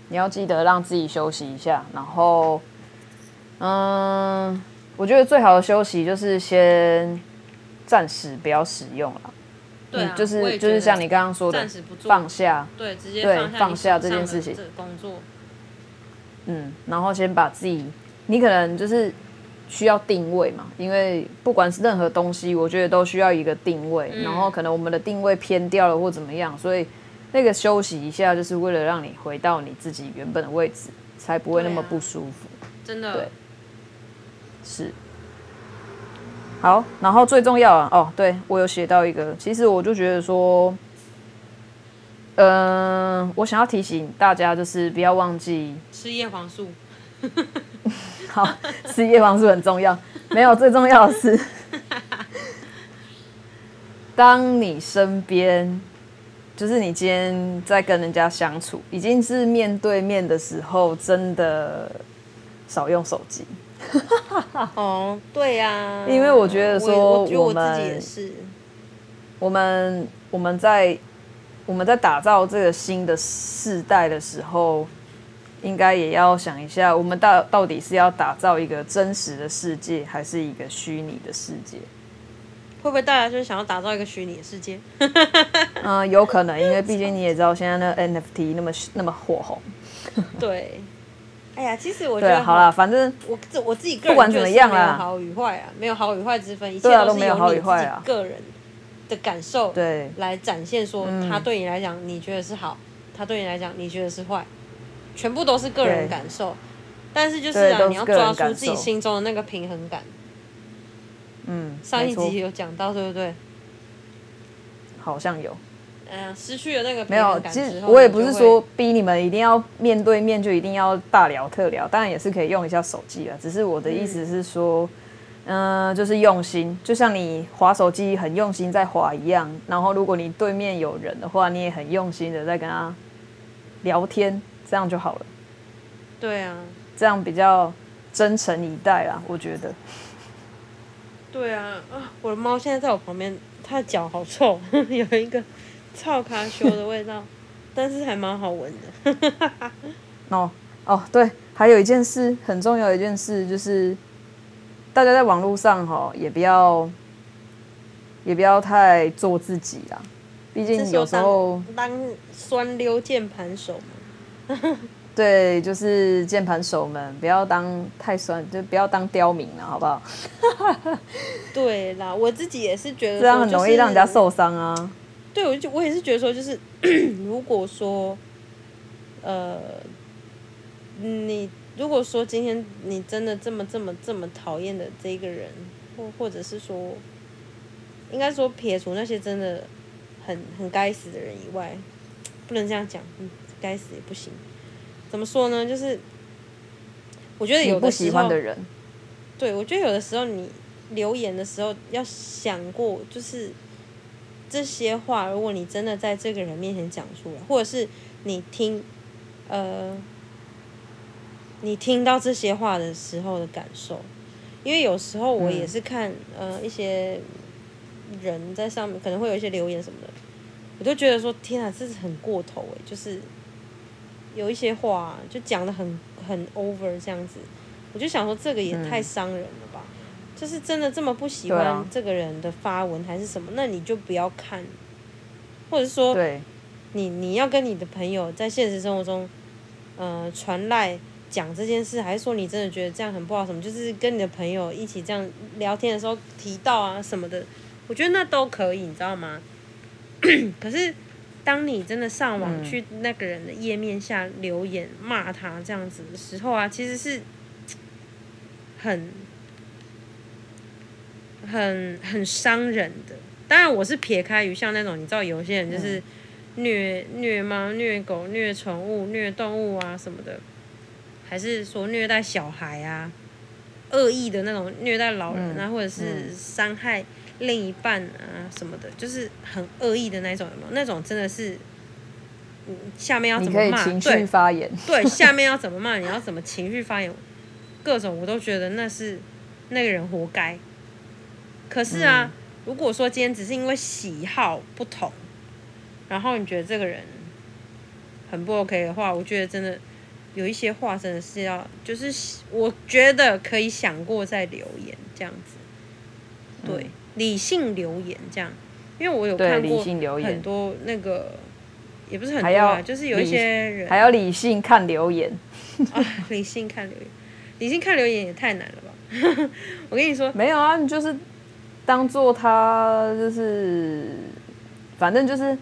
你要记得让自己休息一下，然后，嗯，我觉得最好的休息就是先暂时不要使用了。对、啊，就是就是像你刚刚说的，暂时不做，放下，对，直接对放下这件事情。工作，嗯，然后先把自己，你可能就是需要定位嘛，因为不管是任何东西，我觉得都需要一个定位。嗯、然后可能我们的定位偏掉了或怎么样，所以那个休息一下，就是为了让你回到你自己原本的位置，才不会那么不舒服。啊、真的，对，是。好，然后最重要啊，哦，对，我有写到一个，其实我就觉得说，嗯、呃，我想要提醒大家，就是不要忘记吃叶黄素。好，吃叶黄素很重要。没有，最重要的是，当你身边，就是你今天在跟人家相处，已经是面对面的时候，真的少用手机。哦，对呀、啊，因为我觉得说我，们自己也是，我们我们在我们在打造这个新的世代的时候，应该也要想一下，我们到到底是要打造一个真实的世界，还是一个虚拟的世界？会不会大家就是想要打造一个虚拟的世界？嗯、呃，有可能，因为毕竟你也知道，现在那 NFT 那么那么火红。对。哎呀，其实我觉得好了，反正我自我自己个人不管怎么样啊，好与坏啊，没有好与坏之分，一切都是由你自己个人的感受对来展现，说他对你来讲你觉得是好，他对你来讲你觉得是坏，全部都是个人感受。但是就是啊，你要抓住自己心中的那个平衡感。嗯，上一集有讲到，对不对？好像有。嗯，失去了那个没有，其实我也不是说逼你们一定要面对面就一定要大聊特聊，当然也是可以用一下手机啊。只是我的意思是说，嗯、呃，就是用心，就像你划手机很用心在划一样。然后如果你对面有人的话，你也很用心的在跟他聊天，这样就好了。对啊，这样比较真诚以待啦，我觉得。对啊，啊，我的猫现在在我旁边，它的脚好臭，有一个。臭卡修的味道，但是还蛮好闻的。哦哦，对，还有一件事很重要的一件事就是，大家在网络上哈也不要，也不要太做自己啦。毕竟有时候当酸溜键盘手嘛。对，就是键盘手们不要当太酸，就不要当刁民了，好不好？对啦，我自己也是觉得、就是、这样很容易让人家受伤啊。对，我就我也是觉得说，就是 如果说，呃，你如果说今天你真的这么这么这么讨厌的这个人，或或者是说，应该说撇除那些真的很很该死的人以外，不能这样讲，嗯，该死也不行。怎么说呢？就是我觉得有的时候，的人，对，我觉得有的时候你留言的时候要想过，就是。这些话，如果你真的在这个人面前讲出来，或者是你听，呃，你听到这些话的时候的感受，因为有时候我也是看，嗯、呃，一些人在上面可能会有一些留言什么的，我就觉得说，天啊，这是很过头诶，就是有一些话就讲的很很 over 这样子，我就想说，这个也太伤人了。嗯就是真的这么不喜欢这个人的发文还是什么？那你就不要看，或者说，你你要跟你的朋友在现实生活中，呃，传赖讲这件事，还是说你真的觉得这样很不好？什么？就是跟你的朋友一起这样聊天的时候提到啊什么的，我觉得那都可以，你知道吗？可是当你真的上网去那个人的页面下留言骂他这样子的时候啊，其实是很。很很伤人的，当然我是撇开于像那种你知道有些人就是虐虐猫、虐狗、虐宠物、虐动物啊什么的，还是说虐待小孩啊，恶意的那种虐待老人啊，或者是伤害另一半啊什么的，就是很恶意的那种，有没有？那种真的是，下面要怎么骂？情绪发言，对，对，下面要怎么骂？你要怎么情绪发言？各种我都觉得那是那个人活该。可是啊，嗯、如果说今天只是因为喜好不同，然后你觉得这个人很不 OK 的话，我觉得真的有一些话真的是要，就是我觉得可以想过再留言这样子，对，嗯、理性留言这样，因为我有看过很多那个，也不是很多啊，就是有一些人。还要理性看留言，啊，理性看留言，理性看留言也太难了吧？我跟你说，没有啊，你就是当做他就是，反正就是。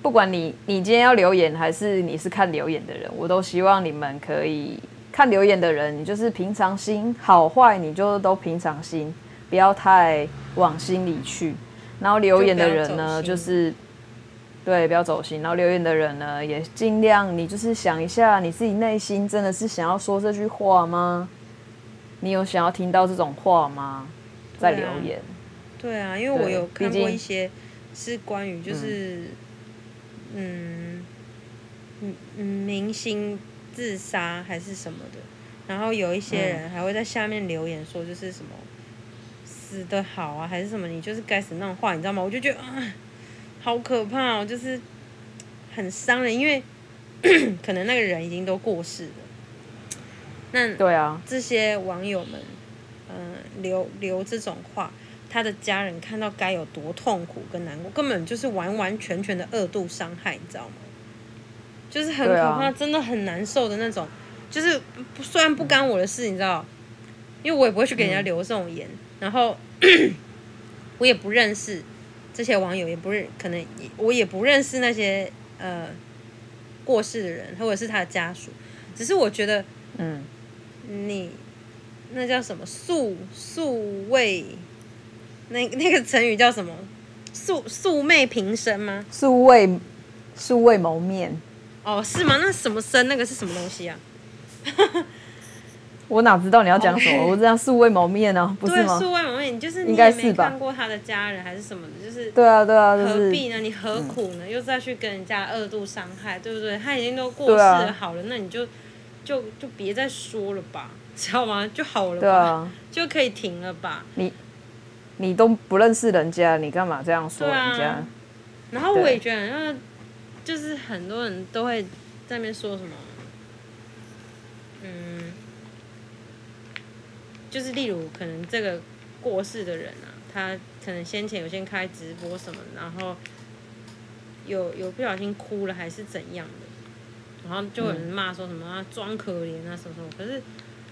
不管你你今天要留言还是你是看留言的人，我都希望你们可以看留言的人，你就是平常心，好坏你就都平常心，不要太往心里去。然后留言的人呢，就，就是对，不要走心。然后留言的人呢，也尽量你就是想一下，你自己内心真的是想要说这句话吗？你有想要听到这种话吗？在留言。对啊，因为我有看过一些是关于就是。嗯，嗯，明星自杀还是什么的，然后有一些人还会在下面留言说，就是什么死的好啊，还是什么你就是该死那种话，你知道吗？我就觉得啊，好可怕哦，就是很伤人，因为 可能那个人已经都过世了。那对啊，这些网友们，嗯，留留这种话。他的家人看到该有多痛苦跟难过，根本就是完完全全的二度伤害，你知道吗？就是很可怕，真的很难受的那种。就是虽然不干我的事，你知道，因为我也不会去给人家留这种言，然后 我也不认识这些网友，也不认，可能我也不认识那些呃过世的人或者是他的家属，只是我觉得，嗯，你那叫什么素素未。那那个成语叫什么？素素昧平生吗？素未素未谋面。哦，是吗？那什么生？那个是什么东西啊？我哪知道你要讲什么. 我这样素未谋面呢、啊？不是吗？素未谋面，你就是你也没看过他的家人还是什么的，就是对啊对啊，何必呢？你何苦呢？嗯、又再去跟人家二度伤害，对不对？他已经都过世了，好了，那你就就就别再说了吧，知道吗？就好了吧，对啊，就可以停了吧？你。你都不认识人家，你干嘛这样说人家？啊、然后我也觉得，因为就是很多人都会在那边说什么，嗯，就是例如可能这个过世的人啊，他可能先前有先开直播什么，然后有有不小心哭了还是怎样的，然后就有人骂说什么啊装可怜啊什么什么，可是。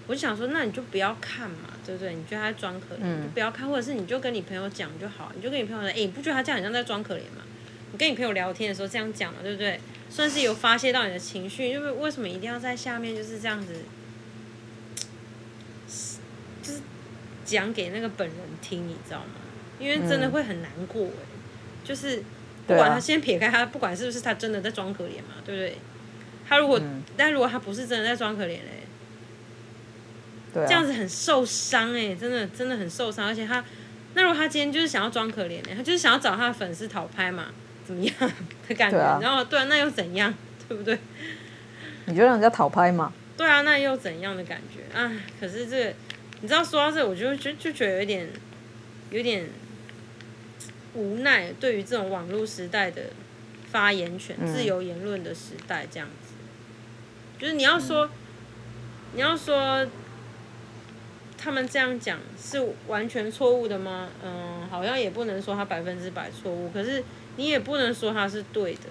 我就想说，那你就不要看嘛，对不对？你觉得他在装可怜，嗯、你就不要看，或者是你就跟你朋友讲就好，你就跟你朋友说，哎、欸，你不觉得他这样很像在装可怜吗？你跟你朋友聊天的时候这样讲嘛，对不对？算是有发泄到你的情绪，因为为什么一定要在下面就是这样子，就是讲给那个本人听，你知道吗？因为真的会很难过哎，嗯、就是不管他先撇开他，不管是不是他真的在装可怜嘛，对不对？他如果，嗯、但如果他不是真的在装可怜嘞？这样子很受伤哎、欸，真的真的很受伤，而且他，那如果他今天就是想要装可怜呢、欸，他就是想要找他的粉丝讨拍嘛，怎么样 的感觉？啊、然后对啊，那又怎样，对不对？你就让人家讨拍嘛？对啊，那又怎样的感觉啊？可是这个，你知道说到这，我就就就觉得有点有点无奈，对于这种网络时代的发言权、嗯、自由言论的时代，这样子，就是你要说，嗯、你要说。他们这样讲是完全错误的吗？嗯，好像也不能说他百分之百错误，可是你也不能说他是对的。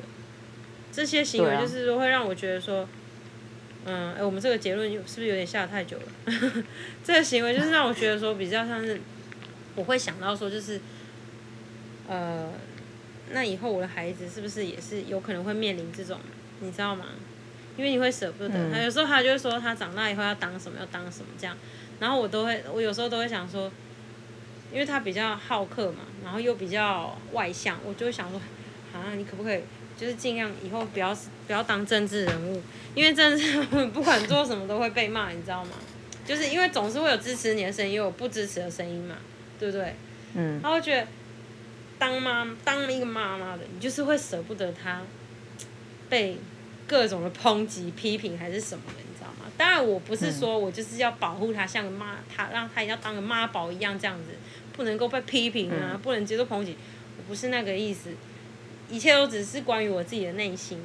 这些行为就是说会让我觉得说，嗯，哎、欸，我们这个结论是不是有点下得太久了？这个行为就是让我觉得说比较像是，我会想到说就是，呃，那以后我的孩子是不是也是有可能会面临这种，你知道吗？因为你会舍不得他，嗯、有时候他就会说他长大以后要当什么要当什么这样。然后我都会，我有时候都会想说，因为他比较好客嘛，然后又比较外向，我就会想说，啊，你可不可以就是尽量以后不要不要当政治人物，因为政治人物不管做什么都会被骂，你知道吗？就是因为总是会有支持你的声音，又有不支持的声音嘛，对不对？嗯。他会觉得当妈当一个妈妈的，你就是会舍不得他被各种的抨击、批评还是什么的。当然，我不是说我就是要保护他，像个妈，他让他要当个妈宝一样这样子，不能够被批评啊，不能接受抨击，我不是那个意思。一切都只是关于我自己的内心，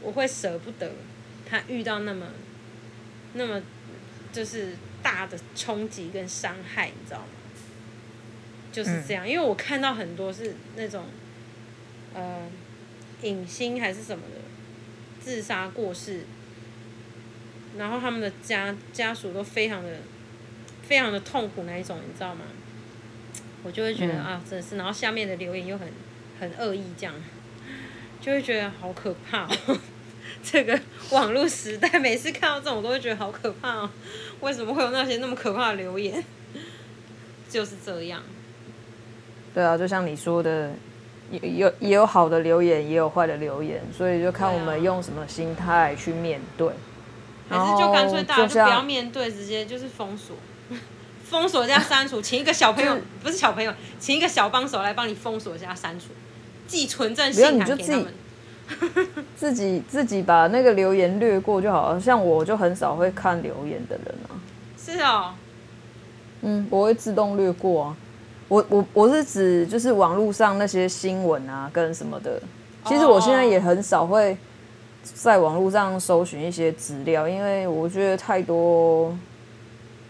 我会舍不得他遇到那么那么就是大的冲击跟伤害，你知道吗？就是这样，嗯、因为我看到很多是那种呃影星还是什么的自杀过世，然后他们的家家属都非常的非常的痛苦那一种，你知道吗？我就会觉得、嗯、啊，真的是，然后下面的留言又很很恶意，这样就会觉得好可怕哦。这个网络时代，每次看到这种，我都会觉得好可怕哦。为什么会有那些那么可怕的留言？就是这样。对啊，就像你说的，有有也有好的留言，也有坏的留言，所以就看我们用什么心态去面对。还是就干脆大家就不要面对，直接就是封锁。封锁加删除，请一个小朋友不是小朋友，请一个小帮手来帮你封锁加删除，寄存证信函给他们。自己自己把那个留言略过就好了。像我就很少会看留言的人啊。是哦。嗯，我会自动略过啊。我我我是指就是网络上那些新闻啊跟什么的。其实我现在也很少会在网络上搜寻一些资料，因为我觉得太多。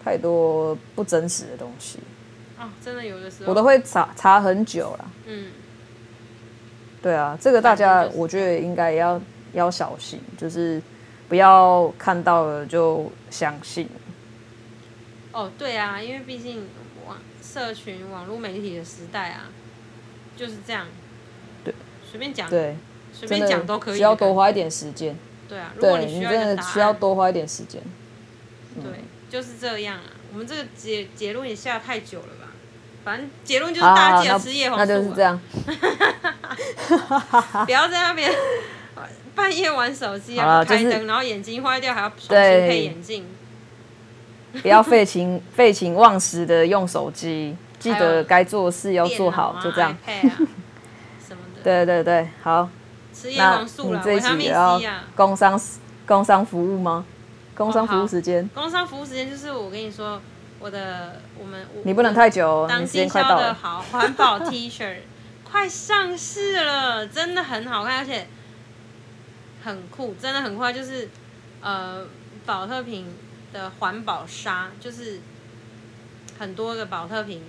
太多不真实的东西啊！真的有的时候我都会查查很久了。嗯，对啊，这个大家我觉得应该要要小心，就是不要看到了就相信。哦，对啊，因为毕竟网社群网络媒体的时代啊，就是这样。对，随便讲，对，随便讲都可以。需要多花一点时间。对啊，如果你需要，你真的需要多花一点时间。对。就是这样啊，我们这个结结论也下太久了吧？反正结论就是大家记得吃叶黄素，啊啊，那，那就是这样。不要在那边半夜玩手机啊，开灯，就是，然后眼睛坏掉还要重新配眼镜。不要废寝废寝忘食的用手机，记得该做的事要做好，啊，就这样。什么的？对对对，好。吃叶黄素了，维他命 C 啊。工商工商服务吗？工商服务时间，工商服务时间就是我跟你说，我的我们你不能太久，当经销的好环保 T 恤 快上市了，真的很好看，而且很酷，真的很快，就是呃，宝特瓶的环保纱，就是很多个宝特瓶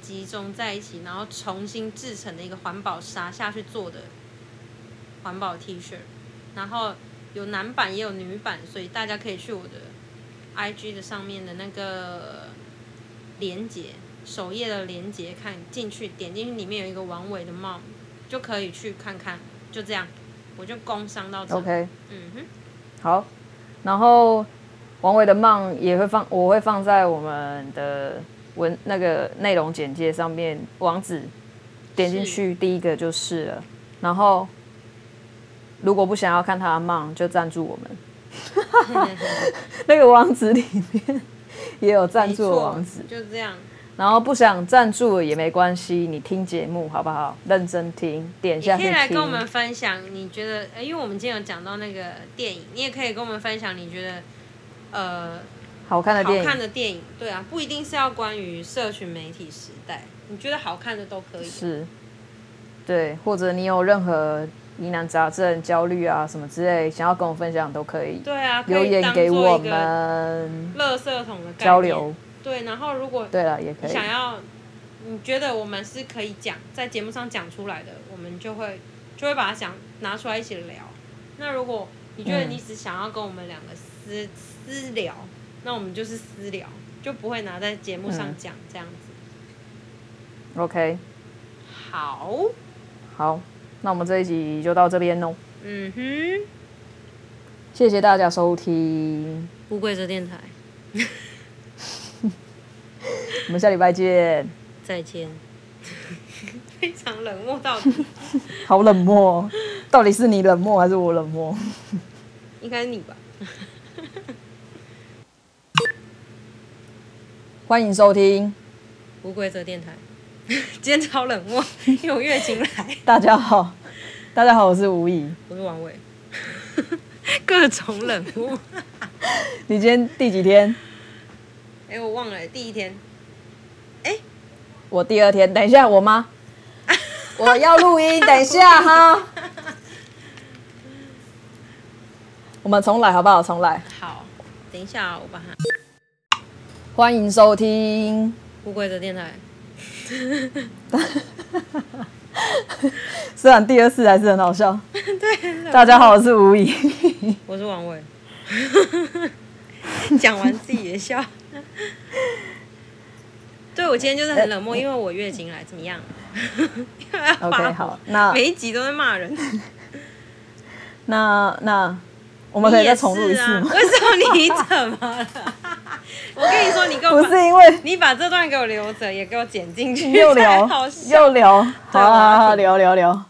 集中在一起，然后重新制成的一个环保纱下去做的环保 T 恤，然后。有男版也有女版，所以大家可以去我的 IG 的上面的那个连接首页的连接看进去，点进去里面有一个王伟的帽，就可以去看看。就这样，我就工商到这。OK，嗯哼，好。然后王伟的帽也会放，我会放在我们的文那个内容简介上面，网址点进去第一个就是了，然后。如果不想要看他的梦，就赞助我们。那个网址里面也有赞助的网址，就这样。然后不想赞助也没关系，你听节目好不好？认真听，点下去听。你可以来跟我们分享，你觉得？呃，因为我们今天有讲到那个电影，你也可以跟我们分享，你觉得呃好看的电影？好看的电影，对啊，不一定是要关于社群媒体时代，你觉得好看的都可以。是，对，或者你有任何。疑难杂症、焦虑啊，什么之类，想要跟我分享都可以。对啊，留言给我们。垃圾桶的交流。对，然后如果对了，也可以。想要，你觉得我们是可以讲在节目上讲出来的，我们就会就会把它讲拿出来一起聊。那如果你觉得你只想要跟我们两个私、嗯、私聊，那我们就是私聊，就不会拿在节目上讲、嗯、这样子。OK。好。好。那我们这一集就到这边喽。嗯哼，谢谢大家收听乌龟车电台。我们下礼拜见。再见。非常冷漠到底。好冷漠，到底是你冷漠还是我冷漠？应该是你吧。欢迎收听无规则电台。今天超冷漠，因为我月经来。大家好，大家好，我是吴怡，我是王伟，各种冷漠。你今天第几天？哎、欸，我忘了，第一天。哎、欸，我第二天。等一下，我妈？我要录音，等一下哈。我们重来好不好？重来。好。等一下，我把它。欢迎收听乌龟的电台。虽然第二次还是很好笑。对。大家好，我是吴怡。我是王伟。讲完自己也笑。对，我今天就是很冷漠，因为我月经来，怎么样？OK，好，那每一集都在骂人。那那我们可以再重录一次吗？为什么你怎么了？我跟你说，你给我不是因为你把这段给我留着，也给我剪进去，又聊，又聊，好好好，聊聊聊。